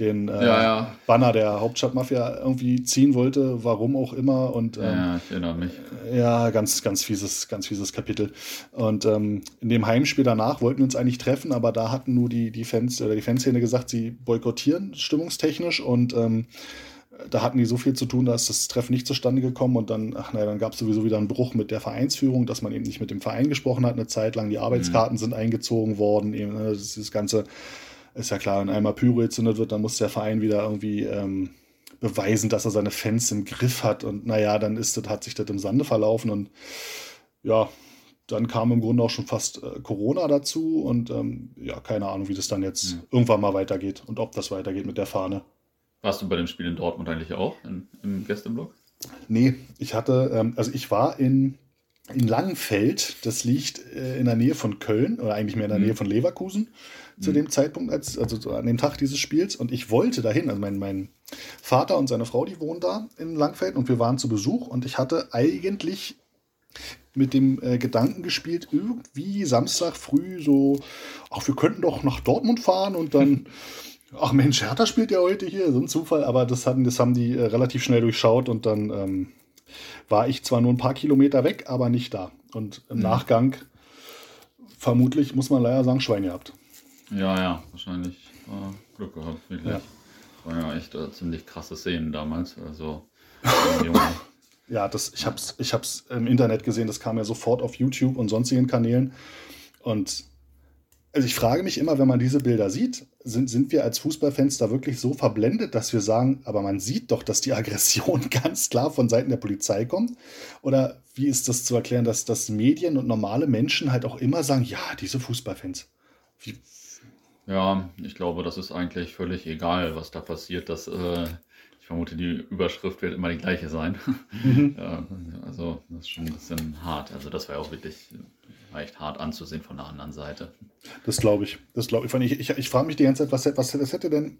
den äh, ja, ja. Banner der Hauptstadtmafia irgendwie ziehen wollte, warum auch immer. Und, ähm, ja, ich erinnere mich. Ja, ganz, ganz fieses, ganz fieses Kapitel. Und ähm, in dem Heimspiel danach wollten wir uns eigentlich treffen, aber da hatten nur die, die Fans oder die Fanszene gesagt, sie boykottieren stimmungstechnisch und ähm, da hatten die so viel zu tun, dass das Treffen nicht zustande gekommen und dann, ach naja, dann gab es sowieso wieder einen Bruch mit der Vereinsführung, dass man eben nicht mit dem Verein gesprochen hat, eine Zeit lang. Die Arbeitskarten mhm. sind eingezogen worden, eben ne, das ganze ist ja klar, wenn einmal Pyro gezündet wird, dann muss der Verein wieder irgendwie ähm, beweisen, dass er seine Fans im Griff hat. Und naja, dann ist das, hat sich das im Sande verlaufen und ja, dann kam im Grunde auch schon fast äh, Corona dazu und ähm, ja, keine Ahnung, wie das dann jetzt ja. irgendwann mal weitergeht und ob das weitergeht mit der Fahne. Warst du bei dem Spiel in Dortmund eigentlich auch in, im Gästeblock? Nee, ich hatte, ähm, also ich war in, in Langenfeld, das liegt äh, in der Nähe von Köln oder eigentlich mehr in der mhm. Nähe von Leverkusen zu mhm. dem Zeitpunkt, als, also an dem Tag dieses Spiels. Und ich wollte dahin. Also mein, mein Vater und seine Frau, die wohnen da in Langfeld und wir waren zu Besuch. Und ich hatte eigentlich mit dem äh, Gedanken gespielt, irgendwie Samstag früh so, ach, wir könnten doch nach Dortmund fahren und dann, [LAUGHS] ach Mensch, Hertha spielt ja heute hier, so ein Zufall, aber das, hatten, das haben die äh, relativ schnell durchschaut und dann ähm, war ich zwar nur ein paar Kilometer weg, aber nicht da. Und im mhm. Nachgang, vermutlich, muss man leider sagen, Schwein gehabt. Ja, ja, wahrscheinlich äh, Glück gehabt, wirklich. Ja. Waren ja echt äh, ziemlich krasse Szenen damals. Also, ja, das, ich habe es ich hab's im Internet gesehen, das kam ja sofort auf YouTube und sonstigen Kanälen. Und also ich frage mich immer, wenn man diese Bilder sieht, sind, sind wir als Fußballfans da wirklich so verblendet, dass wir sagen, aber man sieht doch, dass die Aggression [LAUGHS] ganz klar von Seiten der Polizei kommt? Oder wie ist das zu erklären, dass, dass Medien und normale Menschen halt auch immer sagen, ja, diese Fußballfans. Wie, ja, ich glaube, das ist eigentlich völlig egal, was da passiert. Das, äh, ich vermute, die Überschrift wird immer die gleiche sein. [LAUGHS] Mhm. ja, also, das ist schon ein bisschen hart. Also, das war ja auch wirklich echt hart anzusehen von der anderen Seite. Das glaube ich. Das glaube ich. Ich, ich, ich frage mich die ganze Zeit, was, was, was hätte denn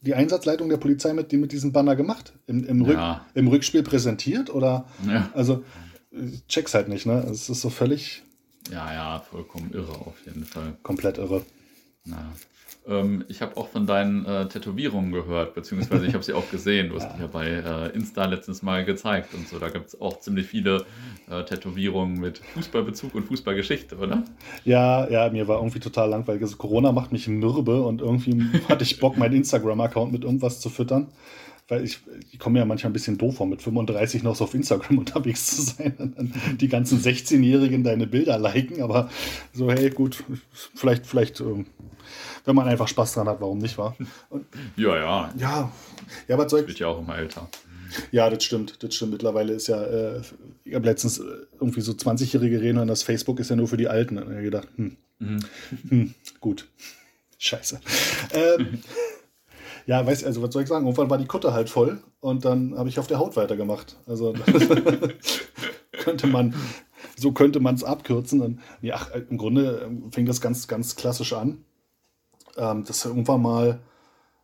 die Einsatzleitung der Polizei mit, mit diesem Banner gemacht? Im, im, Rück, ja. im Rückspiel präsentiert? Oder? Ja. Also, check's halt nicht, ne? Es ist so völlig. Ja, ja, vollkommen irre auf jeden Fall. Komplett irre. Ähm, ich habe auch von deinen äh, Tätowierungen gehört, beziehungsweise ich habe sie auch gesehen. Du hast dich ja bei äh, Insta letztens mal gezeigt und so. Da gibt es auch ziemlich viele äh, Tätowierungen mit Fußballbezug und Fußballgeschichte, oder? Ja, ja, mir war irgendwie total langweilig. Also Corona macht mich mürbe und irgendwie [LAUGHS] hatte ich Bock, meinen Instagram-Account mit irgendwas zu füttern. weil ich, ich komme ja manchmal ein bisschen doof vor, mit 35 noch so auf Instagram [LAUGHS] unterwegs zu sein und dann die ganzen 16-Jährigen deine Bilder liken, aber so, hey, gut, vielleicht, vielleicht, ähm, wenn man einfach Spaß dran hat, warum nicht, war? Ja, ja. Ja, ja, soll ich. Wird ja auch immer älter. Ja, das stimmt, das stimmt. Mittlerweile ist ja, äh, ich habe letztens äh, irgendwie so 20-Jährige reden und das Facebook ist ja nur für die Alten. Und ich habe gedacht, hm, Mhm. hm, gut. Scheiße. Ähm, [LAUGHS] ja, weiß also was soll ich sagen? Irgendwann war die Kutte halt voll und dann habe ich auf der Haut weitergemacht. Also [LAUGHS] könnte man, so könnte man es abkürzen. Und, ja, im Grunde ähm, fing das ganz, ganz klassisch an. Ähm, das irgendwann mal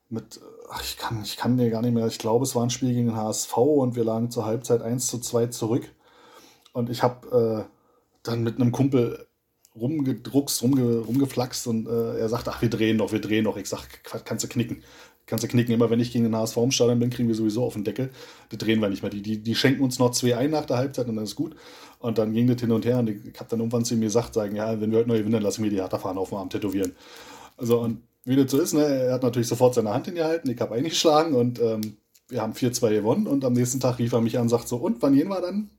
mit, ach, ich kann, ich kann dir gar nicht mehr, ich glaube, es war ein Spiel gegen den HSV und wir lagen zur Halbzeit 1 zu 2 zurück. Und ich habe äh, dann mit einem Kumpel rumgedruckst, rumge, rumgeflaxt und äh, er sagt, ach, wir drehen noch, wir drehen noch. Ich sag, kannst du knicken. Kannst du knicken. Immer wenn ich gegen den HSV im Stadion bin, kriegen wir sowieso auf den Deckel. Die drehen wir nicht mehr. Die, die, die schenken uns noch zwei ein nach der Halbzeit und dann ist gut. Und dann ging das hin und her und ich habe dann irgendwann zu ihm gesagt, sagen, ja, wenn wir heute noch gewinnen, lassen wir die Hertha auf dem Arm tätowieren. Also und wie das so ist, ne, er hat natürlich sofort seine Hand hingehalten, ich habe eingeschlagen und ähm, wir haben 4-2 gewonnen und am nächsten Tag rief er mich an und sagt so, und wann gehen wir dann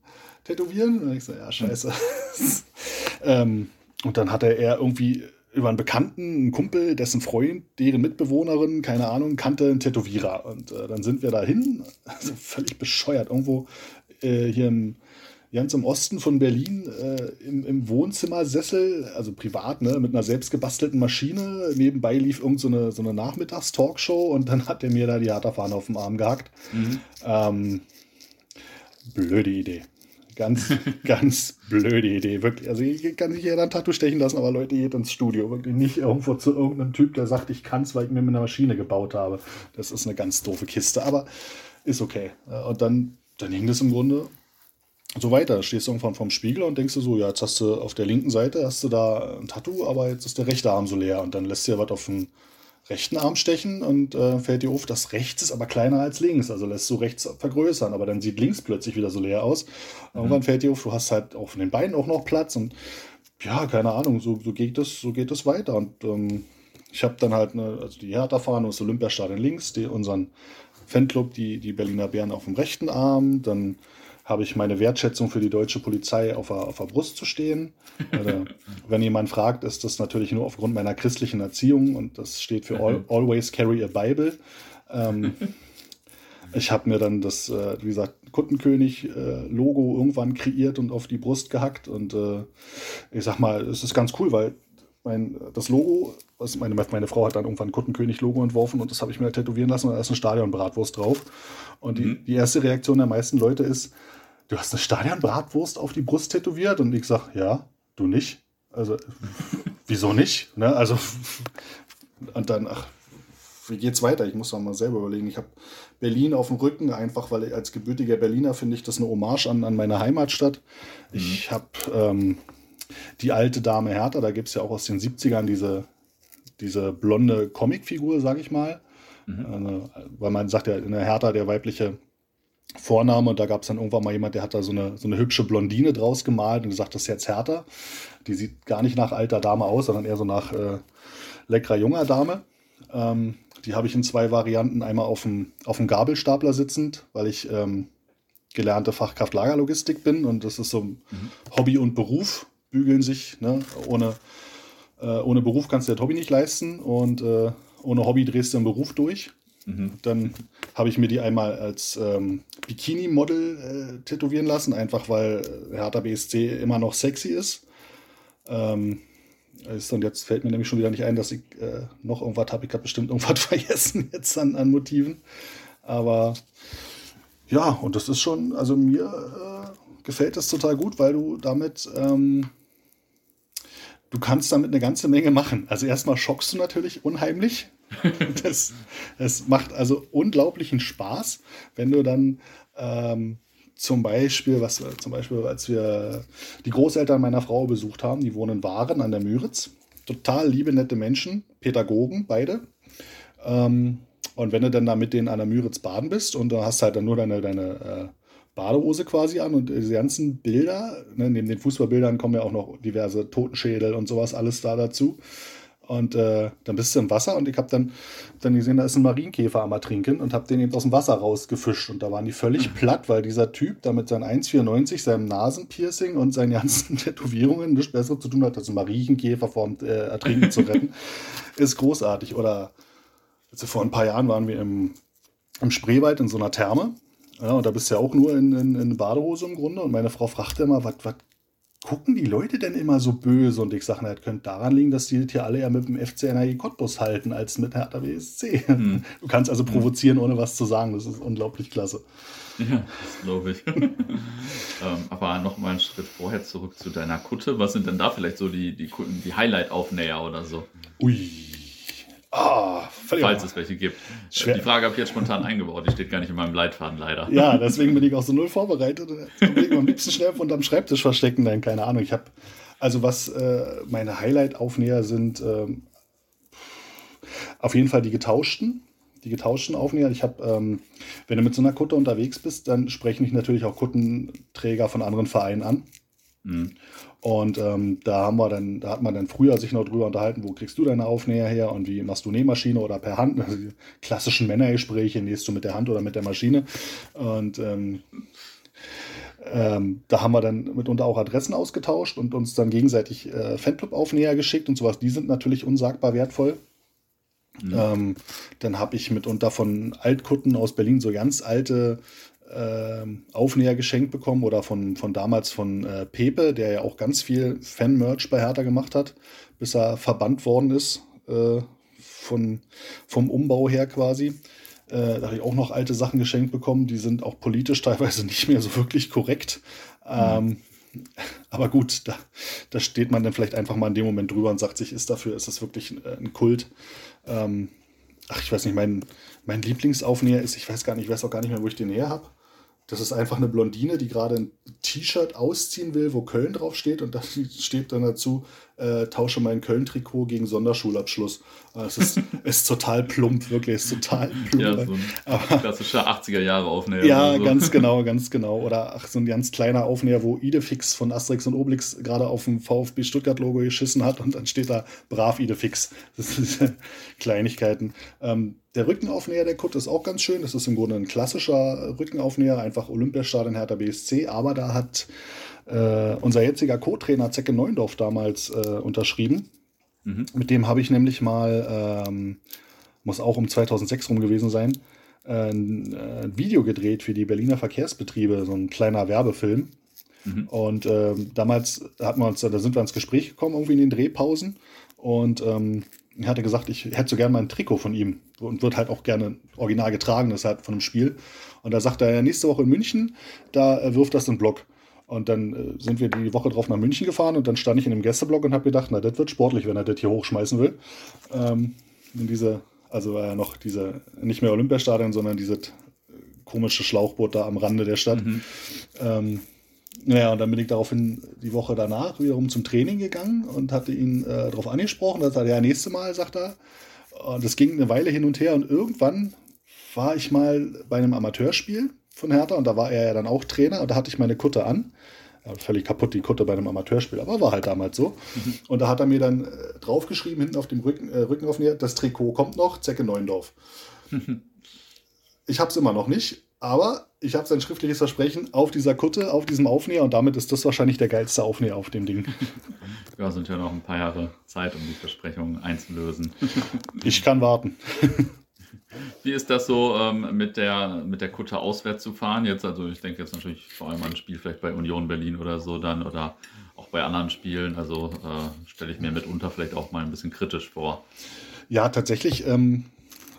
tätowieren? Und ich so, ja, scheiße. [LAUGHS] ähm, und dann hatte er irgendwie über einen Bekannten, einen Kumpel, dessen Freund, deren Mitbewohnerin, keine Ahnung, kannte einen Tätowierer. Und äh, dann sind wir dahin, [LAUGHS] also völlig bescheuert, irgendwo äh, hier im, ganz im Osten von Berlin äh, im, im Wohnzimmersessel, also privat, ne, mit einer selbstgebastelten Maschine. Nebenbei lief irgend so eine, so eine Nachmittagstalkshow und dann hat er mir da die Hertha-Fahne auf den Arm gehackt. Mhm. Ähm, blöde Idee. Ganz, [LAUGHS] ganz blöde Idee. Wirklich. Also ich kann sich jeder ein Tattoo stechen lassen, aber Leute, geht ins Studio. Wirklich nicht irgendwo zu irgendeinem Typ, der sagt, ich kann es, weil ich mir mit einer Maschine gebaut habe. Das ist eine ganz doofe Kiste, aber ist okay. Äh, Und dann, dann ging das im Grunde so weiter. Stehst du irgendwann vorm Spiegel und denkst du so, ja, jetzt hast du auf der linken Seite hast du da ein Tattoo, aber jetzt ist der rechte Arm so leer. Und dann lässt du ja was auf den rechten Arm stechen und äh, fällt dir auf, dass rechts ist aber kleiner als links. Also lässt du rechts vergrößern, aber dann sieht links plötzlich wieder so leer aus. Irgendwann fällt dir auf, du hast halt auf den Beinen auch noch Platz und ja, keine Ahnung, so, so geht das, so geht das weiter. Und ähm, ich habe dann halt eine, also die Hertha-Fahne das Olympiastadion links, die, unseren Fanclub, die, die Berliner Bären auf dem rechten Arm, dann habe ich meine Wertschätzung für die deutsche Polizei auf der, auf der Brust zu stehen. [LAUGHS] Wenn jemand fragt, ist das natürlich nur aufgrund meiner christlichen Erziehung und das steht für Al Always Carry a Bible. Ähm, [LAUGHS] ich habe mir dann das, äh, wie gesagt, Kuttenkönig-Logo irgendwann kreiert und auf die Brust gehackt. Und äh, ich sag mal, es ist ganz cool, weil mein, das Logo, was meine, meine Frau hat dann irgendwann ein Kuttenkönig-Logo entworfen und das habe ich mir tätowieren lassen und da ist eine Stadionbratwurst drauf. Und die, Mhm. die erste Reaktion der meisten Leute ist, du hast eine Stadionbratwurst auf die Brust tätowiert? Und ich sage, ja, du nicht. Also, [LAUGHS] wieso nicht? Ne? Also, [LAUGHS] und dann, ach, wie geht's weiter? Ich muss doch mal selber überlegen. Ich habe Berlin auf dem Rücken, einfach weil ich als gebürtiger Berliner finde ich das eine Hommage an, an meine Heimatstadt. Ich habe ähm, die alte Dame Hertha, da gibt es ja auch aus den 70ern diese, diese blonde Comicfigur, sage ich mal. Äh, weil man sagt ja in der Hertha der weibliche Vorname und da gab es dann irgendwann mal jemand, der hat da so eine, so eine hübsche Blondine draus gemalt und gesagt, das ist jetzt Hertha. Die sieht gar nicht nach alter Dame aus, sondern eher so nach äh, leckerer junger Dame. Ähm, die habe ich in zwei Varianten. Einmal auf dem, auf dem Gabelstapler sitzend, weil ich ähm, gelernte Fachkraft Lagerlogistik bin und das ist so Hobby und Beruf bügeln sich. Ne? Ohne, äh, ohne Beruf kannst du das Hobby nicht leisten und äh, ohne Hobby drehst du im Beruf durch. Mhm. Dann habe ich mir die einmal als ähm, Bikini-Model äh, tätowieren lassen, einfach weil Hertha BSC immer noch sexy ist. Ähm, ist und jetzt fällt mir nämlich schon wieder nicht ein, dass ich äh, noch irgendwas habe. Ich habe bestimmt irgendwas [LAUGHS] vergessen jetzt an, an Motiven. Aber ja, und das ist schon, also mir äh, gefällt das total gut, weil du damit, ähm, du kannst damit eine ganze Menge machen. Also erstmal schockst du natürlich unheimlich. [LAUGHS] Das, das macht also unglaublichen Spaß, wenn du dann ähm, zum Beispiel, was zum Beispiel, als wir die Großeltern meiner Frau besucht haben, die wohnen in Waren an der Müritz. Total liebe, nette Menschen, Pädagogen, beide. Ähm, und wenn du dann da mit denen an der Müritz baden bist und da hast halt dann nur deine, deine äh, Badehose quasi an und diese ganzen Bilder, ne, neben den Fußballbildern kommen ja auch noch diverse Totenschädel und sowas alles da dazu. Und äh, dann bist du im Wasser und ich habe dann, dann gesehen, da ist ein Marienkäfer am Ertrinken und habe den eben aus dem Wasser rausgefischt. Und da waren die völlig platt, weil dieser Typ da mit seinem 1,94, seinem Nasenpiercing und seinen ganzen [LAUGHS] Tätowierungen nichts Besseres zu tun hat, als einen Marienkäfer vom äh, Ertrinken zu retten. [LAUGHS] Ist großartig. Oder also vor ein paar Jahren waren wir im, im Spreewald in so einer Therme. Ja, und da bist du ja auch nur in, in, in Badehose im Grunde. Und meine Frau fragte immer, was gucken die Leute denn immer so böse? Und ich sage, das könnte daran liegen, dass die hier alle ja mit dem FC NRI Cottbus halten, als mit Hertha BSC. Hm. [LAUGHS] Du kannst also provozieren, ohne was zu sagen. Das ist unglaublich klasse. Ja, das glaube ich. [LAUGHS] ähm, aber noch einen Schritt vorher zurück zu deiner Kutte. Was sind denn da vielleicht so die, die, die Highlight-Aufnäher oder so? Ui. Ah, Falls es welche gibt. Schwer. Die Frage habe ich jetzt spontan eingebaut. Die steht gar nicht in meinem Leitfaden leider. Ja, [LAUGHS] deswegen bin ich auch so null vorbereitet. Ich am liebsten schnell unterm Schreibtisch verstecken. Nein, keine Ahnung. Ich habe, also was äh, meine Highlight-Aufnäher sind, ähm, auf jeden Fall die getauschten. Die getauschten Aufnäher. Ich habe, ähm, wenn du mit so einer Kutte unterwegs bist, dann sprechen mich natürlich auch Kuttenträger von anderen Vereinen an. Mhm. Und ähm, da haben wir dann, da hat man dann früher sich noch drüber unterhalten, wo kriegst du deine Aufnäher her und wie machst du Nähmaschine oder per Hand. Also die klassischen Männergespräche, nähst du mit der Hand oder mit der Maschine. Und ähm, ähm, da haben wir dann mitunter auch Adressen ausgetauscht und uns dann gegenseitig äh, Fanclub-Aufnäher geschickt und sowas. Die sind natürlich unsagbar wertvoll. Mhm. Ähm, dann habe ich mitunter von Altkutten aus Berlin so ganz alte Aufnäher geschenkt bekommen oder von, von damals von äh, Pepe, der ja auch ganz viel Fan-Merch bei Hertha gemacht hat, bis er verbannt worden ist äh, von, vom Umbau her quasi. Äh, da habe ich auch noch alte Sachen geschenkt bekommen, die sind auch politisch [LAUGHS] teilweise nicht mehr so wirklich korrekt. Ähm, [LAUGHS] aber gut, da, da steht man dann vielleicht einfach mal in dem Moment drüber und sagt sich, ist dafür, ist das wirklich ein, ein Kult? Ähm, ach, ich weiß nicht, mein, mein Lieblingsaufnäher ist, ich weiß gar nicht, ich weiß auch gar nicht mehr, wo ich den her habe. Das ist einfach eine Blondine, die gerade ein T-Shirt ausziehen will, wo Köln draufsteht und da [LAUGHS] steht dann dazu, äh, tausche mein Köln-Trikot gegen Sonderschulabschluss. Äh, es ist, [LAUGHS] ist total plump, wirklich, ist total plump. Ja, so ein Aber, klassischer 80er-Jahre-Aufnäher. [LAUGHS] Ja, so. ganz genau, ganz genau. Oder ach, so ein ganz kleiner Aufnäher, wo Idefix von Asterix und Obelix gerade auf dem VfB Stuttgart-Logo geschissen hat und dann steht da brav Idefix. Das sind Kleinigkeiten. Ähm, der Rückenaufnäher der Kutte ist auch ganz schön. Das ist im Grunde ein klassischer Rückenaufnäher, einfach Olympiastadion Hertha BSC. Aber da hat äh, unser jetziger Co-Trainer Zecke Neundorf damals äh, unterschrieben. Mhm. Mit dem habe ich nämlich mal, ähm, muss auch um 2006 rum gewesen sein, äh, ein, äh, ein, Video gedreht für die Berliner Verkehrsbetriebe, so ein kleiner Werbefilm. Mhm. Und ähm, damals hatten wir uns, da sind wir ins Gespräch gekommen, irgendwie in den Drehpausen. Und ähm, er hatte gesagt, ich hätte so gerne mal ein Trikot von ihm und wird halt auch gerne original getragen, das ist halt von einem Spiel. Und da sagt er, nächste Woche in München, da äh, wirft das in den Block. Und dann äh, sind wir die Woche drauf nach München gefahren und dann stand ich in dem Gästeblock und habe gedacht, na, das wird sportlich, wenn er das hier hochschmeißen will. Ähm, in diese, also war ja noch diese, nicht mehr Olympiastadion, sondern dieses äh, komische Schlauchboot da am Rande der Stadt. Mhm. Ähm, naja, und dann bin ich daraufhin die Woche danach wiederum zum Training gegangen und hatte ihn äh, darauf angesprochen. Da sagt er, ja, nächste Mal, sagt er. Und das ging eine Weile hin und her und irgendwann war ich mal bei einem Amateurspiel von Hertha und da war er ja dann auch Trainer und da hatte ich meine Kutte an. Ja, völlig kaputt die Kutte bei einem Amateurspiel, aber war halt damals so. Mhm. Und da hat er mir dann äh, draufgeschrieben, hinten auf dem Rücken, äh, Rücken auf mir, das Trikot kommt noch, Zecke Neuendorf. ich habe es immer noch nicht, aber ich habe sein schriftliches Versprechen auf dieser Kutte, auf diesem Aufnäher und damit ist das wahrscheinlich der geilste Aufnäher auf dem Ding. [LAUGHS] Ja, sind ja noch ein paar Jahre Zeit, um die Versprechungen einzulösen. [LAUGHS] ich kann warten. [LAUGHS] Wie ist das so ähm, mit, der, mit der Kutte auswärts zu fahren? Jetzt, also ich denke jetzt natürlich vor allem an ein Spiel vielleicht bei Union Berlin oder so dann oder auch bei anderen Spielen. Also äh, stelle ich mir mitunter vielleicht auch mal ein bisschen kritisch vor. Ja, tatsächlich ähm,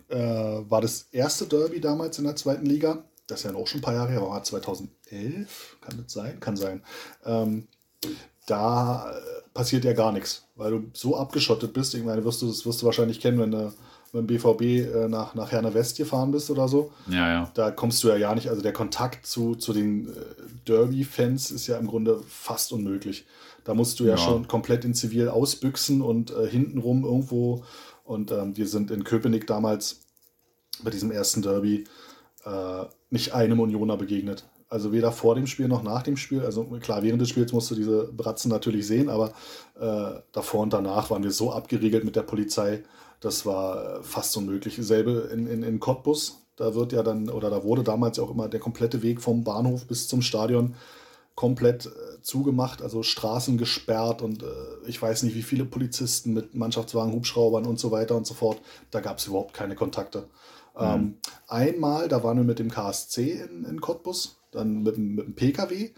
äh, war das erste Derby damals in der zweiten Liga. Das ist ja auch schon ein paar Jahre her, war 2011, kann das sein? Kann sein. Ähm, da äh, passiert ja gar nichts, weil du so abgeschottet bist. Ich meine, wirst du, das wirst du wahrscheinlich kennen, wenn du mit dem BVB äh, nach, nach Herne West gefahren bist oder so. Ja, ja. Da kommst du ja gar nicht, also der Kontakt zu, zu den äh, Derby-Fans ist ja im Grunde fast unmöglich. Da musst du ja, ja. schon komplett in Zivil ausbüchsen und äh, hintenrum irgendwo. Und ähm, wir sind in Köpenick damals bei diesem ersten Derby äh, nicht einem Unioner begegnet. Also weder vor dem Spiel noch nach dem Spiel. Also klar, während des Spiels musst du diese Bratzen natürlich sehen, aber äh, davor und danach waren wir so abgeriegelt mit der Polizei, das war äh, fast unmöglich. Selbe in, in, in Cottbus, da wird ja dann, oder da wurde damals auch immer der komplette Weg vom Bahnhof bis zum Stadion komplett äh, zugemacht, also Straßen gesperrt und äh, ich weiß nicht, wie viele Polizisten mit Mannschaftswagen, Hubschraubern und so weiter und so fort. Da gab es überhaupt keine Kontakte. Mhm. Ähm, einmal, da waren wir mit dem KSC in, in Cottbus, dann mit, mit dem Pkw.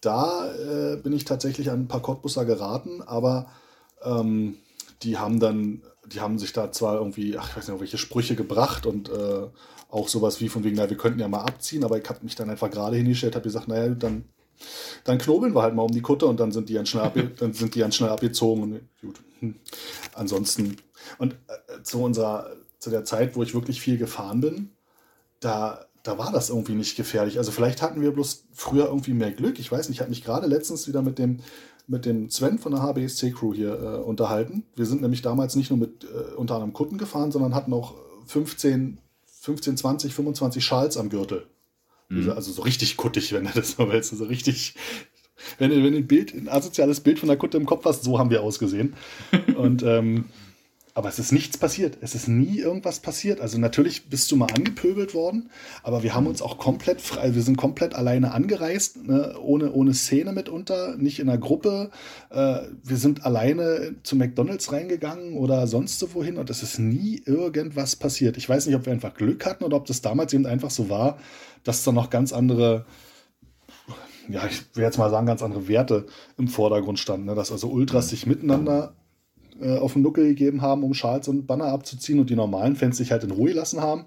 Da äh, bin ich tatsächlich an ein paar Cottbusser geraten, aber ähm, die haben dann, die haben sich da zwar irgendwie, ach, ich weiß nicht, welche Sprüche gebracht und äh, auch sowas wie von wegen, na, wir könnten ja mal abziehen, aber ich habe mich dann einfach gerade hingestellt, habe gesagt, naja, dann, dann knobeln wir halt mal um die Kutte und dann sind die ganz schnell, abge dann sind die ganz schnell abgezogen. Und, gut. Hm. Ansonsten, und äh, zu unserer, zu der Zeit, wo ich wirklich viel gefahren bin, da da war das irgendwie nicht gefährlich. Also vielleicht hatten wir bloß früher irgendwie mehr Glück. Ich weiß nicht, ich habe mich gerade letztens wieder mit dem, mit dem Sven von der HBSC-Crew hier äh, unterhalten. Wir sind nämlich damals nicht nur mit äh, unter anderem Kunden gefahren, sondern hatten auch 15, 15 20, 25 Schals am Gürtel. Mhm. Also so richtig kuttig, wenn du das so willst. So richtig, wenn du, wenn du ein Bild, ein asoziales Bild von der Kutte im Kopf hast, so haben wir ausgesehen. [LAUGHS] Und ähm, aber es ist nichts passiert. Es ist nie irgendwas passiert. Also natürlich bist du mal angepöbelt worden, aber wir haben uns auch komplett frei, wir sind komplett alleine angereist, ne? ohne, ohne Szene mitunter, nicht in einer Gruppe. Äh, wir sind alleine zu McDonalds reingegangen oder sonst so wohin und es ist nie irgendwas passiert. Ich weiß nicht, ob wir einfach Glück hatten oder ob das damals eben einfach so war, dass da noch ganz andere ja, ich will jetzt mal sagen, ganz andere Werte im Vordergrund standen. Ne? Dass also Ultras sich miteinander äh, auf den Nuckel gegeben haben, um Schals und Banner abzuziehen und die normalen Fans sich halt in Ruhe lassen haben.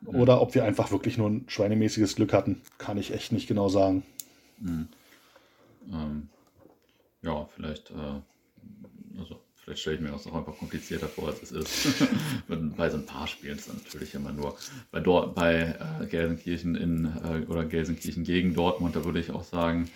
Mhm. Oder ob wir einfach wirklich nur ein schweinemäßiges Glück hatten, kann ich echt nicht genau sagen. Mhm. Ähm, ja, vielleicht, äh, also vielleicht stelle ich mir das auch einfach komplizierter vor, als es ist. [LAUGHS] bei so ein paar Spielen ist es natürlich immer nur. Bei, Dort, bei äh, Gelsenkirchen in, äh, oder Gelsenkirchen gegen Dortmund, da würde ich auch sagen,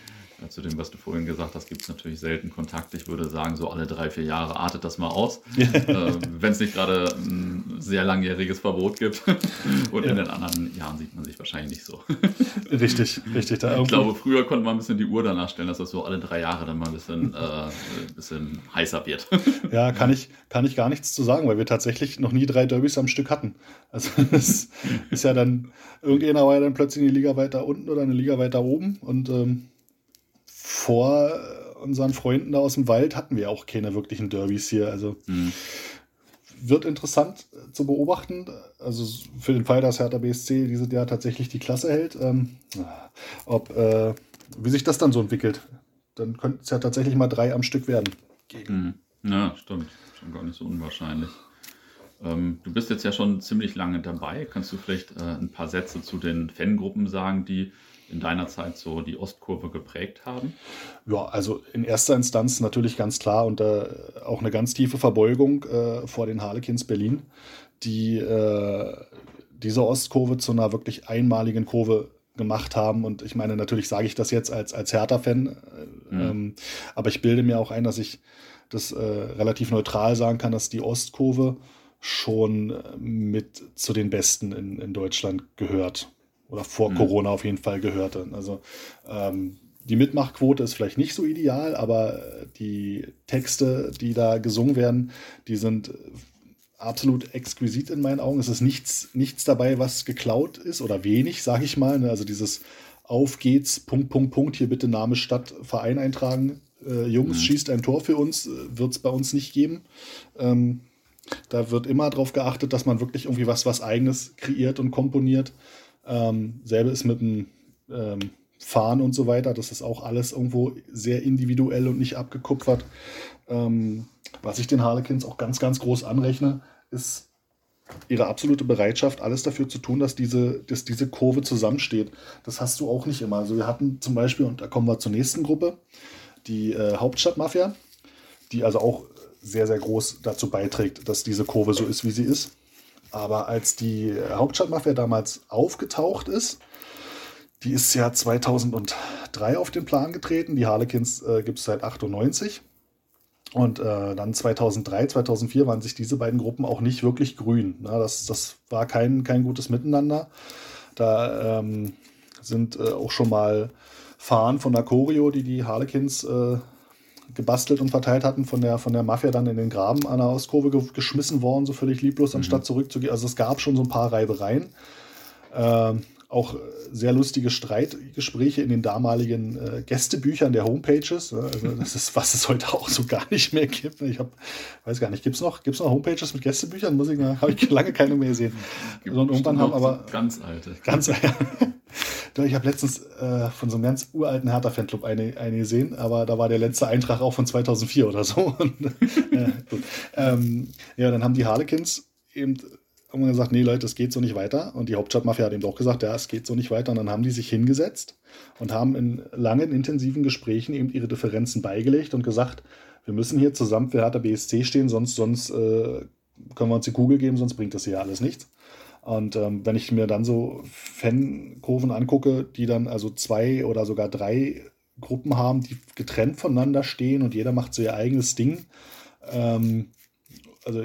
zu dem, was du vorhin gesagt hast, gibt es natürlich selten Kontakt. Ich würde sagen, so alle drei, vier Jahre artet das mal aus. [LAUGHS] äh, Wenn es nicht gerade ein sehr langjähriges Verbot gibt. [LAUGHS] Und ja. in den anderen Jahren sieht man sich wahrscheinlich nicht so. [LAUGHS] richtig, richtig. Da ich glaube, früher konnte man ein bisschen die Uhr danach stellen, dass das so alle drei Jahre dann mal ein bisschen, äh, ein bisschen heißer wird. ja, kann ich, kann ich gar nichts zu sagen, weil wir tatsächlich noch nie drei Derbys am Stück hatten. Also es ist ja dann, irgendjemand war ja dann plötzlich eine Liga weiter unten oder eine Liga weiter oben und ähm, vor unseren Freunden da aus dem Wald hatten wir auch keine wirklichen Derbys hier. Also mhm. wird interessant zu beobachten. Also für den Fall, dass Hertha BSC dieses Jahr tatsächlich die Klasse hält, ähm, ob äh, wie sich das dann so entwickelt. Dann könnte es ja tatsächlich mal drei am Stück werden. Mhm. Ja, stimmt. Schon gar nicht so unwahrscheinlich. Ähm, du bist jetzt ja schon ziemlich lange dabei. Kannst du vielleicht äh, ein paar Sätze zu den Fangruppen sagen, die in deiner Zeit so die Ostkurve geprägt haben? Ja, also in erster Instanz natürlich ganz klar und äh, auch eine ganz tiefe Verbeugung äh, vor den Harlequins Berlin, die äh, diese Ostkurve zu einer wirklich einmaligen Kurve gemacht haben. Und ich meine, natürlich sage ich das jetzt als, als Hertha-Fan, äh, mhm. ähm, aber ich bilde mir auch ein, dass ich das äh, relativ neutral sagen kann, dass die Ostkurve schon äh, mit zu den Besten in, in Deutschland gehört oder vor mhm. Corona auf jeden Fall gehörte. Also ähm, die Mitmachquote ist vielleicht nicht so ideal, aber die Texte, die da gesungen werden, die sind absolut exquisit in meinen Augen. Es ist nichts, nichts dabei, was geklaut ist oder wenig, sage ich mal. Ne? Also dieses Auf geht's, Punkt, Punkt, Punkt, hier bitte Name, Stadt, Verein eintragen. Äh, Jungs, mhm. schießt ein Tor für uns, äh, wird es bei uns nicht geben. Ähm, da wird immer darauf geachtet, dass man wirklich irgendwie was, was Eigenes kreiert und komponiert. Ähm, selbe ist mit dem ähm, Fahren und so weiter. Das ist auch alles irgendwo sehr individuell und nicht abgekupfert. Ähm, was ich den Harlequins auch ganz, ganz groß anrechne, ist ihre absolute Bereitschaft, alles dafür zu tun, dass diese, dass diese Kurve zusammensteht. Das hast du auch nicht immer. Also wir hatten zum Beispiel, und da kommen wir zur nächsten Gruppe, die äh, Hauptstadtmafia, die also auch sehr, sehr groß dazu beiträgt, dass diese Kurve so ist, wie sie ist. Aber als die Hauptstadtmafia damals aufgetaucht ist, die ist ja 2003 auf den Plan getreten. Die Harlequins äh, gibt es seit 98. Und äh, dann 2003, 2004 waren sich diese beiden Gruppen auch nicht wirklich grün. Na, das, das war kein, kein gutes Miteinander. Da ähm, sind äh, auch schon mal Fahnen von der Choreo, die die Harlequins äh, gebastelt und verteilt hatten, von der, von der Mafia dann in den Graben an der Ostkurve ge geschmissen worden, so völlig lieblos, mhm. anstatt zurückzugehen. Also es gab schon so ein paar Reibereien. Ähm, auch sehr lustige Streitgespräche in den damaligen äh, Gästebüchern der Homepages. Ne? Also das ist, was es heute auch so gar nicht mehr gibt. Ich hab, weiß gar nicht, gibt es noch, gibt's noch Homepages mit Gästebüchern? Muss ich habe ich lange keine mehr gesehen. Und irgendwann haben aber. Ganz alte. Ganz [LAUGHS] alte. Ich habe letztens äh, von so einem ganz uralten Hertha-Fanclub eine, eine gesehen, aber da war der letzte Eintrag auch von 2004 oder so. [LAUGHS] Und, äh, ähm, ja, dann haben die Harlequins eben irgendwann gesagt, nee Leute, es geht so nicht weiter. Und die Hauptstadtmafia hat eben auch gesagt, ja, es geht so nicht weiter. Und dann haben die sich hingesetzt und haben in langen, intensiven Gesprächen eben ihre Differenzen beigelegt und gesagt, wir müssen hier zusammen für Hertha BSC stehen, sonst, sonst äh, können wir uns die Kugel geben, sonst bringt das hier alles nichts. Und ähm, wenn ich mir dann so Fankurven angucke, die dann also zwei oder sogar drei Gruppen haben, die getrennt voneinander stehen und jeder macht so ihr eigenes Ding, ähm, also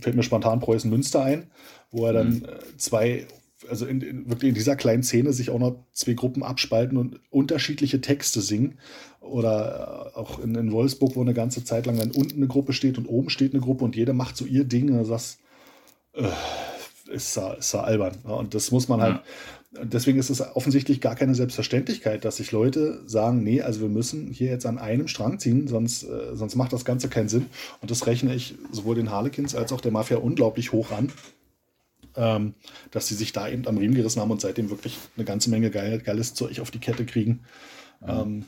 fällt mir spontan Preußen Münster ein, wo er dann mhm. Äh, zwei, also in, in, wirklich in dieser kleinen Szene sich auch noch zwei Gruppen abspalten und unterschiedliche Texte singen. Oder äh, auch in, in Wolfsburg, wo eine ganze Zeit lang dann unten eine Gruppe steht und oben steht eine Gruppe und jeder macht so ihr Ding und du sagst, äh, ist ja, ist ja albern. Und das muss man halt, deswegen ist es offensichtlich gar keine Selbstverständlichkeit, dass sich Leute sagen, nee, also wir müssen hier jetzt an einem Strang ziehen, sonst, äh, sonst macht das Ganze keinen Sinn. Und das rechne ich sowohl den Harlequins als auch der Mafia unglaublich hoch an, ähm, dass sie sich da eben am Riemen gerissen haben und seitdem wirklich eine ganze Menge geil, geiles Zeug auf die Kette kriegen. Ja. Ähm,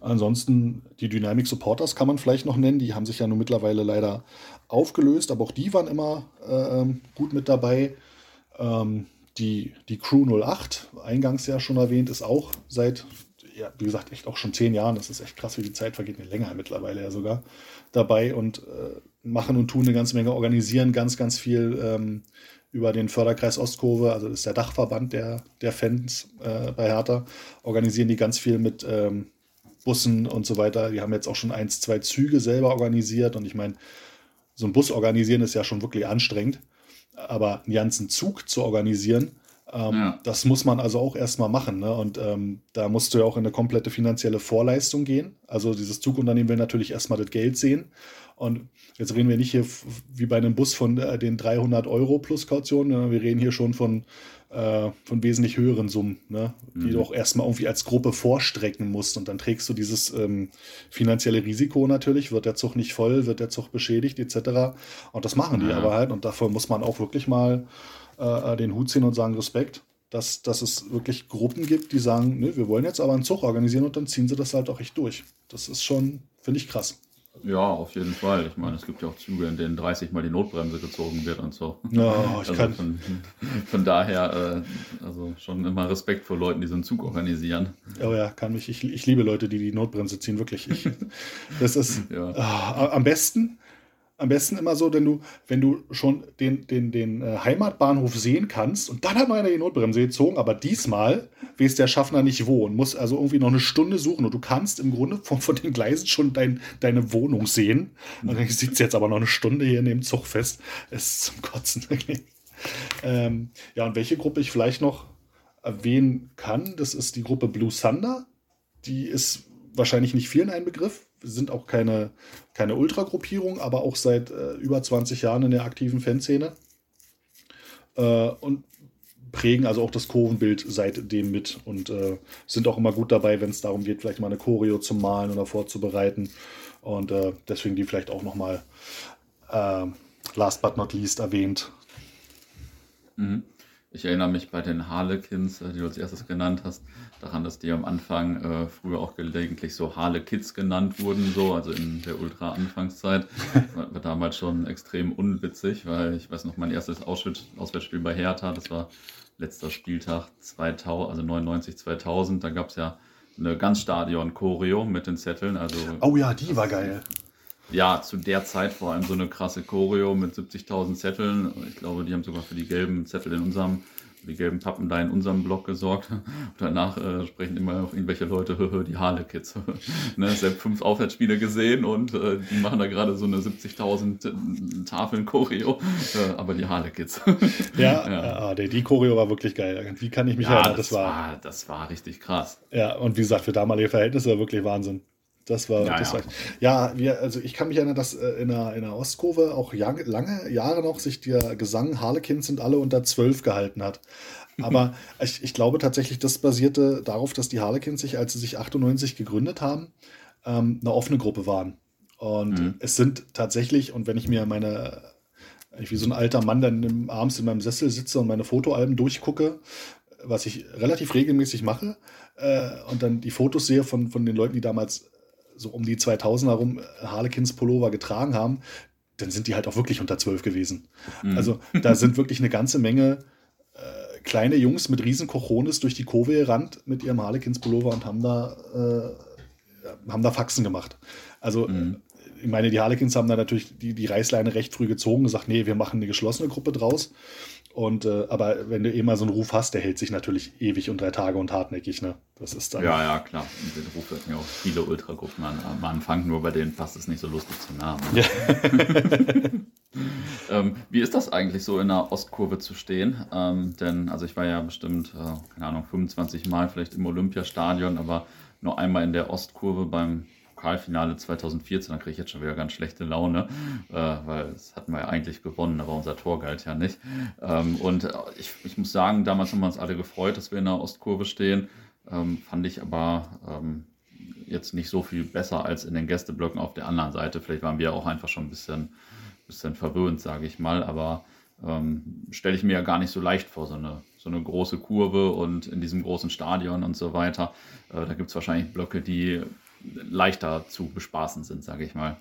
ansonsten die Dynamic Supporters kann man vielleicht noch nennen, die haben sich ja nun mittlerweile leider aufgelöst, aber auch die waren immer äh, ähm, gut mit dabei. Ähm, die, die Crew 08, eingangs ja schon erwähnt, ist auch seit, ja, wie gesagt, echt auch schon zehn Jahren, das ist echt krass, wie die Zeit vergeht, länger mittlerweile ja sogar, dabei und äh, machen und tun eine ganze Menge, organisieren ganz, ganz viel ähm, über den Förderkreis Ostkurve, also ist der Dachverband der, der Fans äh, bei Hertha, organisieren die ganz viel mit ähm, Bussen und so weiter. Die haben jetzt auch schon eins, zwei Züge selber organisiert und ich meine, so ein Bus organisieren ist ja schon wirklich anstrengend. Aber einen ganzen Zug zu organisieren, ähm, ja. das muss man also auch erstmal machen. Ne? Und ähm, da musst du ja auch in eine komplette finanzielle Vorleistung gehen. Also dieses Zugunternehmen will natürlich erstmal das Geld sehen. Und jetzt reden wir nicht hier wie bei einem Bus von äh, den 300 Euro plus Kaution, ne? wir reden hier schon von äh, von wesentlich höheren Summen, ne? die mhm. du auch erstmal irgendwie als Gruppe vorstrecken musst. Und dann trägst du dieses ähm, finanzielle Risiko natürlich, wird der Zug nicht voll, wird der Zug beschädigt, etc. Und das machen die ja. aber halt. Und davor muss man auch wirklich mal äh, den Hut ziehen und sagen, Respekt. Dass, dass es wirklich Gruppen gibt, die sagen, ne, wir wollen jetzt aber einen Zug organisieren und dann ziehen sie das halt auch echt durch. Das ist schon, finde ich, krass. Ja, auf jeden Fall. Ich meine, es gibt ja auch Züge, in denen 30 Mal die Notbremse gezogen wird und so. Ja, ich also kann. Von, von daher, äh, also schon immer Respekt vor Leuten, die so einen Zug organisieren. Oh ja, kann mich. Ich, ich liebe Leute, die die Notbremse ziehen, wirklich. Ich, [LAUGHS] das ist ja. äh, am besten am besten immer so, wenn du, wenn du schon den, den, den äh, Heimatbahnhof sehen kannst und dann hat einer die Notbremse gezogen, aber diesmal weiß der Schaffner nicht wo und muss also irgendwie noch eine Stunde suchen und du kannst im Grunde von, von den Gleisen schon dein, deine Wohnung sehen. Und dann sitzt jetzt aber noch eine Stunde hier in dem Zug fest. Es ist zum Kotzen. [LAUGHS] ähm, ja, und welche Gruppe ich vielleicht noch erwähnen kann, das ist die Gruppe Blue Thunder. Die ist wahrscheinlich nicht vielen ein Begriff sind auch keine, keine Ultragruppierung, aber auch seit äh, über 20 Jahren in der aktiven Fanszene. Äh, und prägen also auch das Kurvenbild seitdem mit und äh, sind auch immer gut dabei, wenn es darum geht, vielleicht mal eine Choreo zu malen oder vorzubereiten. Und äh, deswegen die vielleicht auch nochmal äh, last but not least erwähnt. Mhm. Ich erinnere mich bei den Harlequins, äh, die du als erstes genannt hast, daran, dass die am Anfang äh, früher auch gelegentlich so Harlekids genannt wurden, so, also in der Ultra-Anfangszeit. [LAUGHS] war, war damals schon extrem unwitzig, weil ich weiß noch, mein erstes Auswärtsspiel bei Hertha, das war letzter Spieltag 2000, also 99, 2000, da gab es ja eine ganz Stadion-Choreo mit den Zetteln. Also, oh ja, die war geil ja, zu der Zeit vor allem so eine krasse Choreo mit 70.000 Zetteln. Ich glaube, die haben sogar für die gelben Zettel in unserem die gelben Pappen da in unserem Blog gesorgt. Und [LAUGHS] danach äh, sprechen immer noch irgendwelche Leute, [LAUGHS] die Harle-Kids. [LAUGHS] ne, selbst fünf Aufwärtsspiele gesehen und äh, die machen da gerade so eine 70.000 äh, Tafeln Choreo, äh, aber die Harle-Kids. ja, ja. Äh, die Choreo war wirklich geil. Wie kann ich mich ja, erinnern? Das, das war, war, das war richtig krass. Ja, und wie gesagt, für damalige Verhältnisse wirklich Wahnsinn. Das war, ja, das ja. War, ja, wir, also ich kann mich erinnern, dass äh, in der, in der Ostkurve auch lange, lange Jahre noch sich der Gesang Harlequins sind alle unter zwölf gehalten hat. Aber [LAUGHS] ich, ich glaube tatsächlich, das basierte darauf, dass die Harlequins sich, als sie sich 98 gegründet haben, ähm, eine offene Gruppe waren. Und mhm. es sind tatsächlich, und wenn ich mir meine, ich wie so ein alter Mann dann abends in meinem Sessel sitze und meine Fotoalben durchgucke, was ich relativ regelmäßig mache, äh, und dann die Fotos sehe von, von den Leuten, die damals so um die 2000 herum äh, Harlequins Pullover getragen haben, dann sind die halt auch wirklich unter 12 gewesen. Mhm. Also da sind wirklich eine ganze Menge äh, kleine Jungs mit riesen Cochones durch die Kurve gerannt mit ihrem Harlequins Pullover und haben da, äh, haben da Faxen gemacht. Also mhm. ich meine, die Harlequins haben da natürlich die, die Reißleine recht früh gezogen und gesagt, nee, wir machen eine geschlossene Gruppe draus. Und äh, aber wenn du eh mal so einen Ruf hast, der hält sich natürlich ewig und drei Tage und hartnäckig, ne? Das ist dann. Ja, ja, klar. Und den Ruf hatten ja auch viele Ultragruppen an, am Anfang, nur bei denen passt es nicht so lustig zum Namen. Ja. [LAUGHS] ähm, wie ist das eigentlich so in der Ostkurve zu stehen? Ähm, denn, also ich war ja bestimmt, äh, keine Ahnung, 25 Mal vielleicht im Olympiastadion, aber nur einmal in der Ostkurve beim Pokalfinale 2014, da kriege ich jetzt schon wieder ganz schlechte Laune, äh, weil das hatten wir ja eigentlich gewonnen, aber unser Tor galt ja nicht. Ähm, und äh, ich, ich muss sagen, damals haben wir uns alle gefreut, dass wir in der Ostkurve stehen. Ähm, fand ich aber ähm, jetzt nicht so viel besser als in den Gästeblöcken auf der anderen Seite. Vielleicht waren wir auch einfach schon ein bisschen, bisschen verwöhnt, sage ich mal, aber ähm, stelle ich mir ja gar nicht so leicht vor, so eine, so eine große Kurve und in diesem großen Stadion und so weiter. Äh, da gibt es wahrscheinlich Blöcke, die leichter zu bespaßen sind, sage ich mal.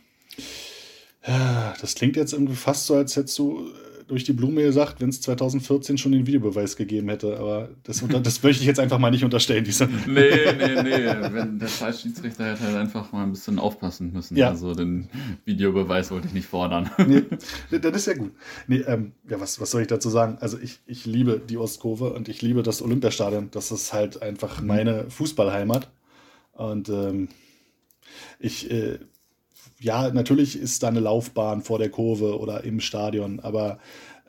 Ja, das klingt jetzt irgendwie fast so, als hättest du äh, durch die Blume gesagt, wenn es 2014 schon den Videobeweis gegeben hätte. Aber das, das möchte ich jetzt einfach mal nicht unterstellen. Diese [LAUGHS] nee, nee, nee. Wenn der scheiß Schiedsrichter hätte halt einfach mal ein bisschen aufpassen müssen. Ja. Also den Videobeweis wollte ich nicht fordern. [LAUGHS] Nee, das ist ja gut. Nee, ähm, ja, was, was soll ich dazu sagen? Also ich, ich liebe die Ostkurve und ich liebe das Olympiastadion. Das ist halt einfach meine Fußballheimat. Und ähm, ich, äh, ja, natürlich ist da eine Laufbahn vor der Kurve oder im Stadion, aber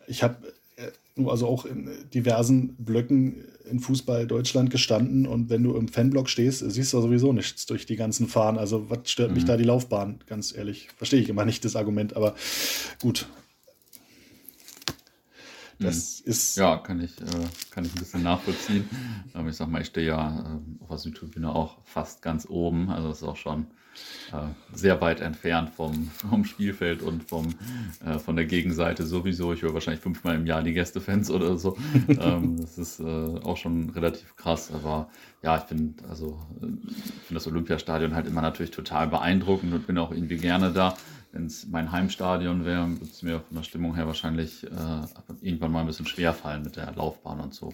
ich habe äh, also auch in diversen Blöcken in Fußball Deutschland gestanden und wenn du im Fanblock stehst, siehst du sowieso nichts durch die ganzen Fahnen. Also was stört mhm. mich da die Laufbahn? Ganz ehrlich, verstehe ich immer nicht das Argument, aber gut. Das mhm. ist. Ja, kann ich, äh, kann ich ein bisschen nachvollziehen. Aber ich sag mal, ich stehe ja äh, auf der Südtribüne auch fast ganz oben. Also das ist auch schon äh, sehr weit entfernt vom, vom Spielfeld und vom, äh, von der Gegenseite sowieso. Ich höre wahrscheinlich fünfmal im Jahr die Gästefans oder so. [LAUGHS] ähm, das ist äh, auch schon relativ krass. Aber ja, ich finde also, äh, find das Olympiastadion halt immer natürlich total beeindruckend und bin auch irgendwie gerne da. Wenn es mein Heimstadion wäre, würde es mir von der Stimmung her wahrscheinlich äh, irgendwann mal ein bisschen schwer fallen mit der Laufbahn und so.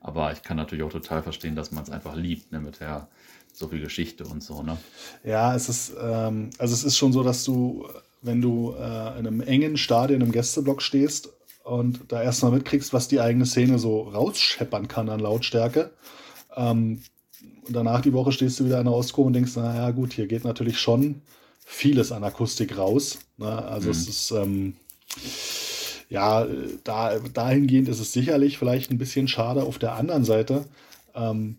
Aber ich kann natürlich auch total verstehen, dass man es einfach liebt, ne, mit der so viel Geschichte und so, ne? Ja, es ist, ähm, also es ist schon so, dass du, wenn du äh, in einem engen Stadion im Gästeblock stehst und da erstmal mitkriegst, was die eigene Szene so rausscheppern kann an Lautstärke. Ähm, und danach die Woche stehst du wieder in der Ostkurve und denkst, naja, gut, hier geht natürlich schon vieles an Akustik raus. Ne? Also mhm. es ist, ähm, ja, da, dahingehend ist es sicherlich vielleicht ein bisschen schade. Auf der anderen Seite, ähm,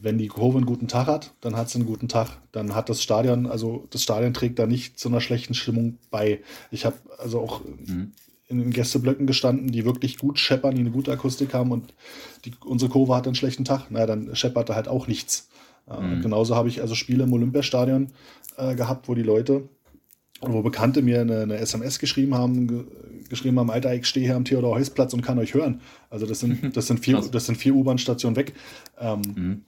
wenn die Kurve einen guten Tag hat, dann hat sie einen guten Tag. Dann hat das Stadion, also das Stadion trägt da nicht zu einer schlechten Stimmung bei. Ich habe also auch mhm. in den Gästeblöcken gestanden, die wirklich gut scheppern, die eine gute Akustik haben und die, unsere Kurve hat einen schlechten Tag. Na, dann scheppert da halt auch nichts. Äh, mhm. genauso habe ich also Spiele im Olympiastadion äh, gehabt, wo die Leute wo Bekannte mir eine, eine SMS geschrieben haben, ge geschrieben haben, Alter, ich stehe hier am Theodor-Heuss-Platz und kann euch hören. Also das sind, [LAUGHS] das sind vier, das sind vier U-Bahn-Stationen weg. Ähm, mhm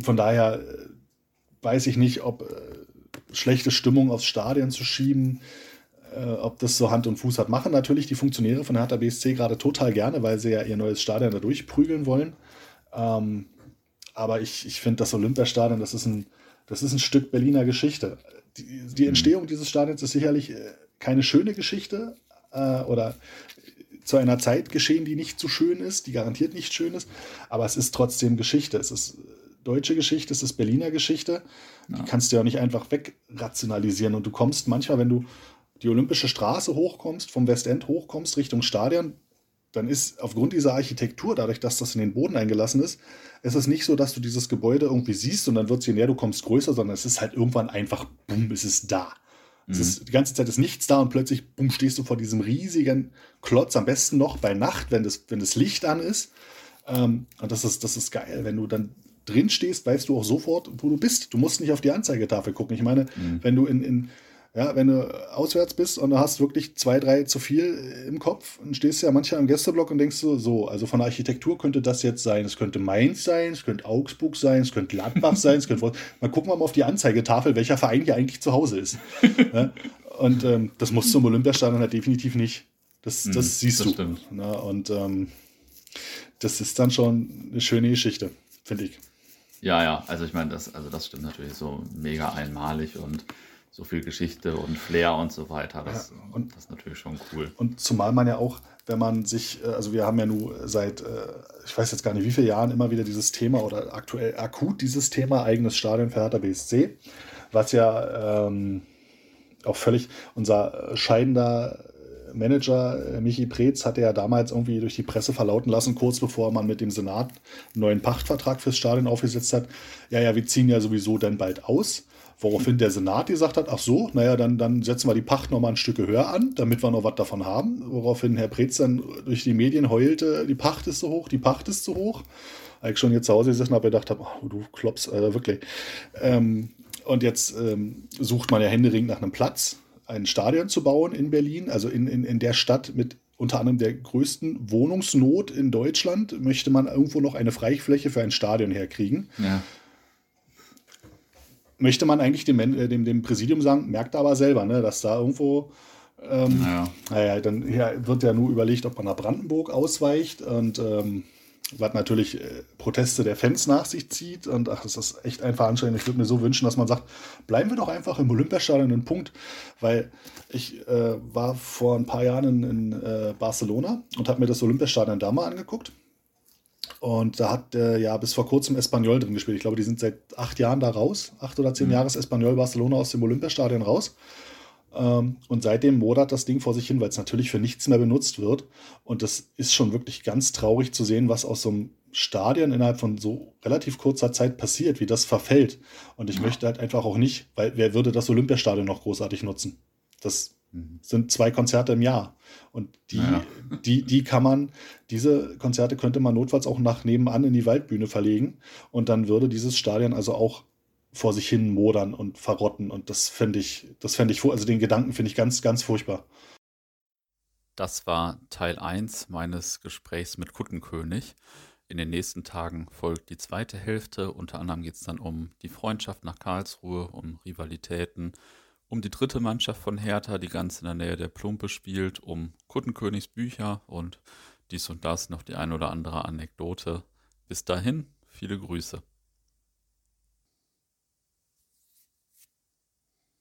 von daher äh, weiß ich nicht, ob äh, schlechte Stimmung aufs Stadion zu schieben, äh, ob das so Hand und Fuß hat. Machen natürlich die Funktionäre von der Hertha BSC gerade total gerne, weil sie ja ihr neues Stadion da durchprügeln wollen. Ähm, aber ich, ich finde, das Olympiastadion, das ist, ein, das ist ein Stück Berliner Geschichte. Die, die mhm. Entstehung dieses Stadions ist sicherlich äh, keine schöne Geschichte äh, oder zu einer Zeit geschehen, die nicht so schön ist, die garantiert nicht schön ist, aber es ist trotzdem Geschichte. Es ist deutsche Geschichte, es ist Berliner Geschichte. Ja. Die kannst du ja nicht einfach wegrationalisieren. Und du kommst manchmal, wenn du die Olympische Straße hochkommst, vom Westend hochkommst Richtung Stadion, dann ist aufgrund dieser Architektur, dadurch, dass das in den Boden eingelassen ist, ist es nicht so, dass du dieses Gebäude irgendwie siehst und dann wird es je näher du kommst größer, sondern es ist halt irgendwann einfach, bumm, es ist da. Mhm. Es ist, die ganze Zeit ist nichts da und plötzlich, bumm, stehst du vor diesem riesigen Klotz, am besten noch bei Nacht, wenn das, wenn das Licht an ist. Ähm, und das ist, das ist geil, wenn du dann drin stehst, weißt du auch sofort, wo du bist. Du musst nicht auf die Anzeigetafel gucken. Ich meine, mhm. wenn du in, in ja, wenn du auswärts bist und du hast wirklich zwei, drei zu viel im Kopf, dann stehst du ja manchmal im Gästeblock und denkst so, so, also von der Architektur könnte das jetzt sein. Es könnte Mainz sein, es könnte Augsburg sein, es könnte Gladbach sein, es könnte. Mal gucken wir mal auf die Anzeigetafel, welcher Verein hier eigentlich zu Hause ist. ja? Und ähm, das musst du im Olympiastadion halt definitiv nicht. Das, mhm, das mhm, siehst das du. Na, und ähm, das ist dann schon eine schöne Geschichte, finde ich. Ja, ja, also ich meine, das, also das stimmt natürlich so mega einmalig und so viel Geschichte und Flair und so weiter. Das, ja, und, das ist natürlich schon cool. Und zumal man ja auch, wenn man sich, äh, also wir haben ja nun seit, äh, ich weiß jetzt gar nicht wie viele Jahren immer wieder dieses Thema oder aktuell akut dieses Thema eigenes Stadion für Hertha BSC, was ja ähm, auch völlig unser scheidender Manager äh, Michi Preetz hatte ja damals irgendwie durch die Presse verlauten lassen, kurz bevor man mit dem Senat einen neuen Pachtvertrag fürs Stadion aufgesetzt hat. Ja, ja, wir ziehen ja sowieso dann bald aus. Woraufhin der Senat gesagt hat, ach so, naja, dann, dann setzen wir die Pacht nochmal ein Stück höher an, damit wir noch was davon haben. Woraufhin Herr Preetz dann durch die Medien heulte, die Pacht ist zu hoch, die Pacht ist zu hoch. Als ich schon jetzt zu Hause gesessen habe, gedacht habe, oh, du kloppst, äh, wirklich. Ähm, und jetzt ähm, sucht man ja händeringend nach einem Platz, ein Stadion zu bauen in Berlin, also in, in, in der Stadt mit unter anderem der größten Wohnungsnot in Deutschland, möchte man irgendwo noch eine Freifläche für ein Stadion herkriegen. Ja möchte man eigentlich dem, äh, dem, dem Präsidium sagen, merkt aber selber, ne, dass da irgendwo. Ähm, naja. naja, dann ja, wird ja nur überlegt, ob man nach Brandenburg ausweicht und ähm, was natürlich äh, Proteste der Fans nach sich zieht. Und ach, das ist echt einfach anstrengend. Ich würde mir so wünschen, dass man sagt, bleiben wir doch einfach im Olympiastadion einen Punkt, weil ich äh, war vor ein paar Jahren in, in äh, Barcelona und habe mir das Olympiastadion da mal angeguckt. Und da hat äh, ja bis vor kurzem Espanyol drin gespielt. Ich glaube, die sind seit acht Jahren da raus. Acht oder zehn mhm. Jahre ist Espanyol Barcelona aus dem Olympiastadion raus. Ähm, und seitdem modert das Ding vor sich hin, weil es natürlich für nichts mehr benutzt wird. Und das ist schon wirklich ganz traurig zu sehen, was aus so einem Stadion innerhalb von so relativ kurzer Zeit passiert, wie das verfällt. Und ich ja. möchte halt einfach auch nicht, weil wer würde das Olympiastadion noch großartig nutzen? Das. Sind zwei Konzerte im Jahr. Und die, ja. die, die kann man, diese Konzerte könnte man notfalls auch nach nebenan in die Waldbühne verlegen. Und dann würde dieses Stadion also auch vor sich hin modern und verrotten. Und das fände ich, das fände ich, also den Gedanken finde ich ganz, ganz furchtbar. Das war Teil 1 meines Gesprächs mit Kuttenkönig. In den nächsten Tagen folgt die zweite Hälfte. Unter anderem geht es dann um die Freundschaft nach Karlsruhe, um Rivalitäten, um die dritte Mannschaft von Hertha, die ganz in der Nähe der Plumpe spielt, um Kuttenkönigs Bücher und dies und das noch die ein oder andere Anekdote. Bis dahin, viele Grüße.